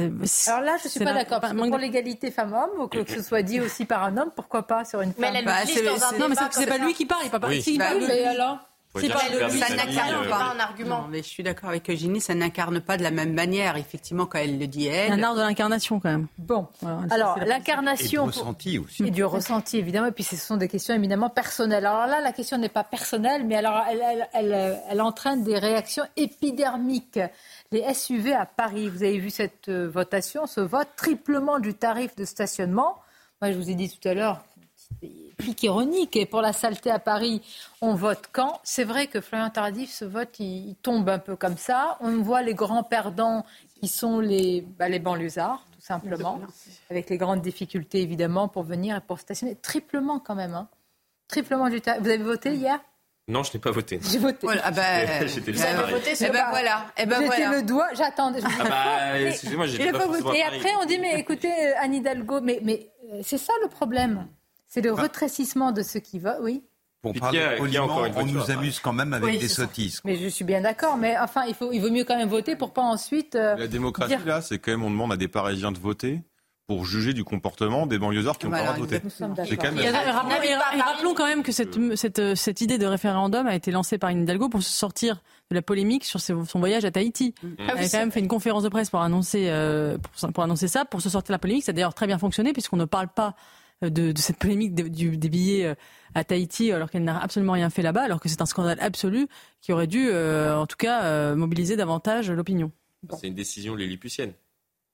Alors là, je suis pas d'accord. Pour l'égalité femmes-hommes, ou que ce soit dit aussi par un homme, pourquoi pas sur une femme mais bah, Non, mais c'est pas lui qui parle, il parle pas. Qui parle, mais alors ça n'incarne pas un argument. mais je suis d'accord avec Eugénie, ça n'incarne pas de la même manière, effectivement, quand elle le dit elle. Un art de l'incarnation, quand même. Bon, alors l'incarnation. Et du ressenti aussi. Et du ressenti, évidemment. Et puis ce sont des questions éminemment personnelles. Alors là, la question n'est pas personnelle, mais alors elle, elle, elle, elle entraîne des réactions épidermiques. Les SUV à Paris, vous avez vu cette euh, votation, ce vote, triplement du tarif de stationnement. Moi, je vous ai dit tout à l'heure, pique ironique. Et pour la saleté à Paris, on vote quand? C'est vrai que Florian Tardif, ce vote, il, tombe un peu comme ça. On voit les grands perdants qui sont les, bah, les banlieusards, tout simplement, avec les grandes difficultés, évidemment, pour venir et pour stationner. Triplement quand même. Hein. Triplement du Vous avez voté hier? Non, je n'ai pas voté. J'ai voté. Voilà, ah bah, J'étais le voté, c'est ben voilà. Et ben J'étais voilà. le doigt, j'attendais. Ah bah, excusez-moi, j'ai pas, voté. Et après, on dit, mais écoutez, Anne Hidalgo, mais, mais c'est ça le problème. C'est le retrécissement de ceux qui votent, oui. Pour parler poliment, on nous amuse quand même avec des sottises. Mais je suis bien d'accord, mais enfin, il, faut, il vaut mieux quand même voter pour pas ensuite. Euh, la démocratie, là, c'est quand même, on demande à des Parisiens de voter pour juger du comportement des banlieusards qui ont pas voté. rappelons, quand même que cette, cette, cette, idée de référendum a été lancée par Hidalgo pour sortir de la polémique sur son voyage à Tahiti. Mm. Elle a quand même fait une conférence de presse pour annoncer, euh, pour, annoncer ça, pour se sortir de la polémique. Ça a d'ailleurs très bien fonctionné puisqu'on ne parle pas euh, de, de cette polémique des billets euh, à Tahiti alors qu'elle n'a absolument rien fait là-bas, alors que c'est un scandale absolu qui aurait dû, en tout cas, mobiliser davantage l'opinion. C'est une décision lilliputienne.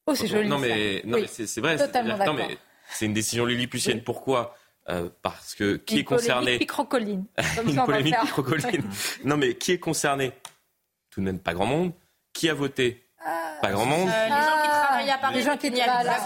Oh, c'est joli. Non, mais, non, mais c'est vrai. C'est une décision lilliputienne. Pourquoi? Euh, parce que qui est concerné? Une Une polémique microcolline. non, mais qui est concerné? Tout de même pas grand monde. Qui a voté? Ah, Pas grand monde. Euh, les gens qui travaillent à Paris. Les gens qui travaillent là.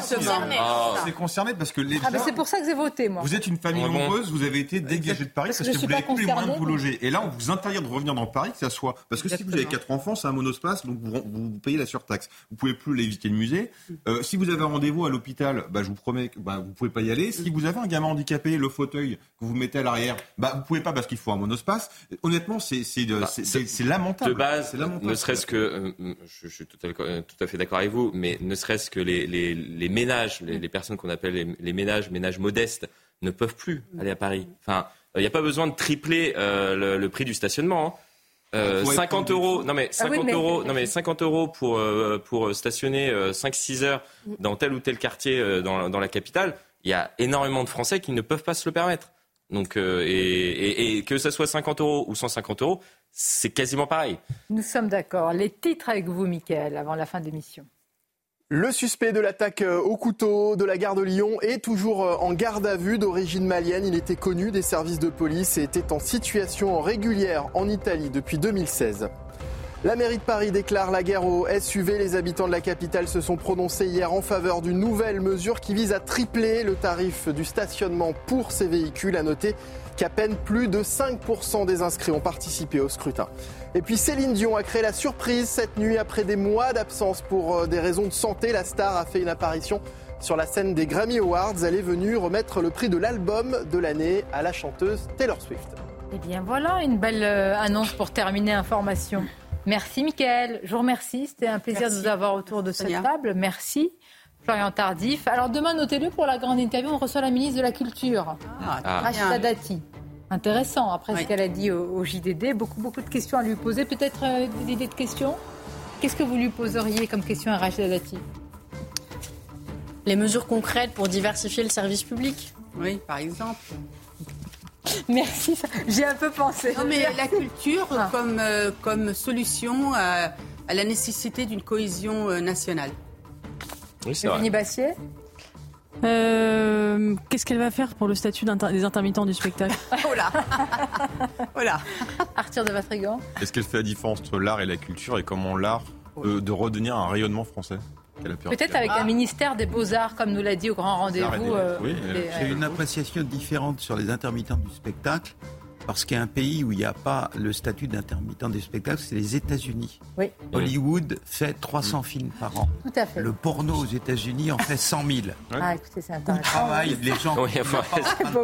Ah. C'est concerné parce que les ah, c'est pour ça que j'ai voté, moi. Vous êtes une famille nombreuse, vous avez été dégagé de Paris parce, que, vous n'avez plus les moyens de vous loger. Et là, on vous interdit de revenir dans Paris, que ça soit. Parce que si vous avez quatre enfants, c'est un monospace, donc vous, vous, payez la surtaxe. Vous pouvez plus aller visiter le musée. Euh, si vous avez un rendez-vous à l'hôpital, bah, je vous promets que bah, vous pouvez pas y aller. Si vous avez un gamin handicapé, le fauteuil que vous mettez à l'arrière, bah, vous pouvez pas parce qu'il faut un monospace. Honnêtement, c'est bah, lamentable. De base, lamentable. ne serait-ce que, euh, je, suis tout à, fait d'accord avec vous, mais ne serait-ce que les, les, les ménages, les, les personnes qu'on appelle les, ménages, ménages modestes, ne peuvent plus aller à Paris. Enfin, il n'y a pas besoin de tripler euh, le, prix du stationnement. 50 hein. euh, euros, non mais 50 ah euros, non mais 50 euros pour euh, pour stationner 5-6 heures dans tel ou tel quartier dans, dans, la capitale. Il y a énormément de Français qui ne peuvent pas se le permettre. Donc et, et, que ça soit 50 euros ou 150 euros, c'est quasiment pareil. Nous sommes d'accord. Les titres avec vous, Mickaël, avant la fin de l'émission. Le suspect de l'attaque euh, au couteau de la gare de Lyon est toujours euh, en garde à vue d'origine malienne. Il était connu des services de police et était en situation régulière en Italie depuis 2016. La mairie de Paris déclare la guerre au SUV. Les habitants de la capitale se sont prononcés hier en faveur d'une nouvelle mesure qui vise à tripler le tarif du stationnement pour ces véhicules. À noter qu'à peine plus de 5% des inscrits ont participé au scrutin. Et puis Céline Dion a créé la surprise cette nuit après des mois d'absence pour euh, des raisons de santé. La star a fait une apparition sur la scène des Grammy Awards. Elle est venue remettre le prix de l'album de l'année à la chanteuse Taylor Swift. Eh bien voilà, une belle euh, annonce pour terminer information. Merci Mickaël, je vous remercie, c'était un plaisir de vous avoir autour de cette table. Merci. Florian Tardif. Alors demain, notez-le pour la grande interview, on reçoit la ministre de la Culture, ah, Rachida Dati. Intéressant, après ce qu'elle a dit au, JDD, beaucoup, beaucoup de questions à lui poser. Peut-être euh, des idées de questions? Qu'est-ce que vous lui poseriez comme question à Rachida Dati? Les mesures concrètes pour diversifier le service public? Oui, par exemple. Merci, j'ai un peu pensé. Non, mais la culture ah. comme, euh, comme solution à la nécessité d'une cohésion euh, nationale. Oui, c'est Bassier euh, Qu'est-ce qu'elle va faire pour le statut des intermittents du spectacle Oh là Oh là Arthur de Vatrigan Est-ce qu'elle fait la différence entre l'art et la culture et comment l'art peut de redevenir un rayonnement français? Peut-être avec un ministère des Beaux-Arts, comme nous l'a dit au grand rendez-vous. Euh, oui, J'ai une appréciation différente sur les intermittents du spectacle. Parce qu'il y a un pays où il n'y a pas le statut d'intermittent des spectacles, c'est les États-Unis. Oui. Hollywood fait 300 films par an. Tout à fait. Le porno aux États-Unis en fait 100 000. Ah, écoutez, c'est intéressant. Où travaillent les gens oui, enfin,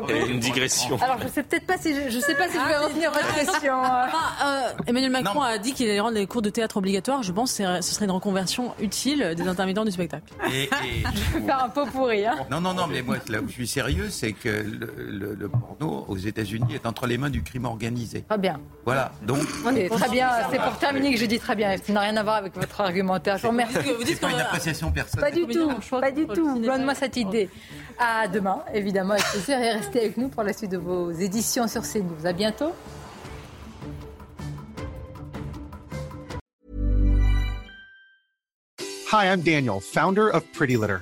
Il y a une digression. Alors, je sais peut-être pas si je, je sais pas si je vais ah, revenir à votre question. Euh, Emmanuel Macron a dit qu'il allait rendre les cours de théâtre obligatoires. Je pense que ce serait une reconversion utile des intermittents du spectacle. Et, je vais faire un pot pourri. Hein. Non, non, non, mais moi, là où je suis sérieux, c'est que le, le porno aux États-Unis est entre les mains du crime organisé. Très bien. Voilà. Donc. très bien. C'est pour terminer que je dis très bien. Ça n'a rien à voir avec votre argumentaire. Je vous remercie. Vous dites pas une appréciation personnelle. Pas du tout. Pas du tout. Donne-moi cette idée. À demain, évidemment, avec plaisir. Et restez avec nous pour la suite de vos éditions sur CNews. À bientôt. Hi, I'm Daniel, founder of Pretty Litter.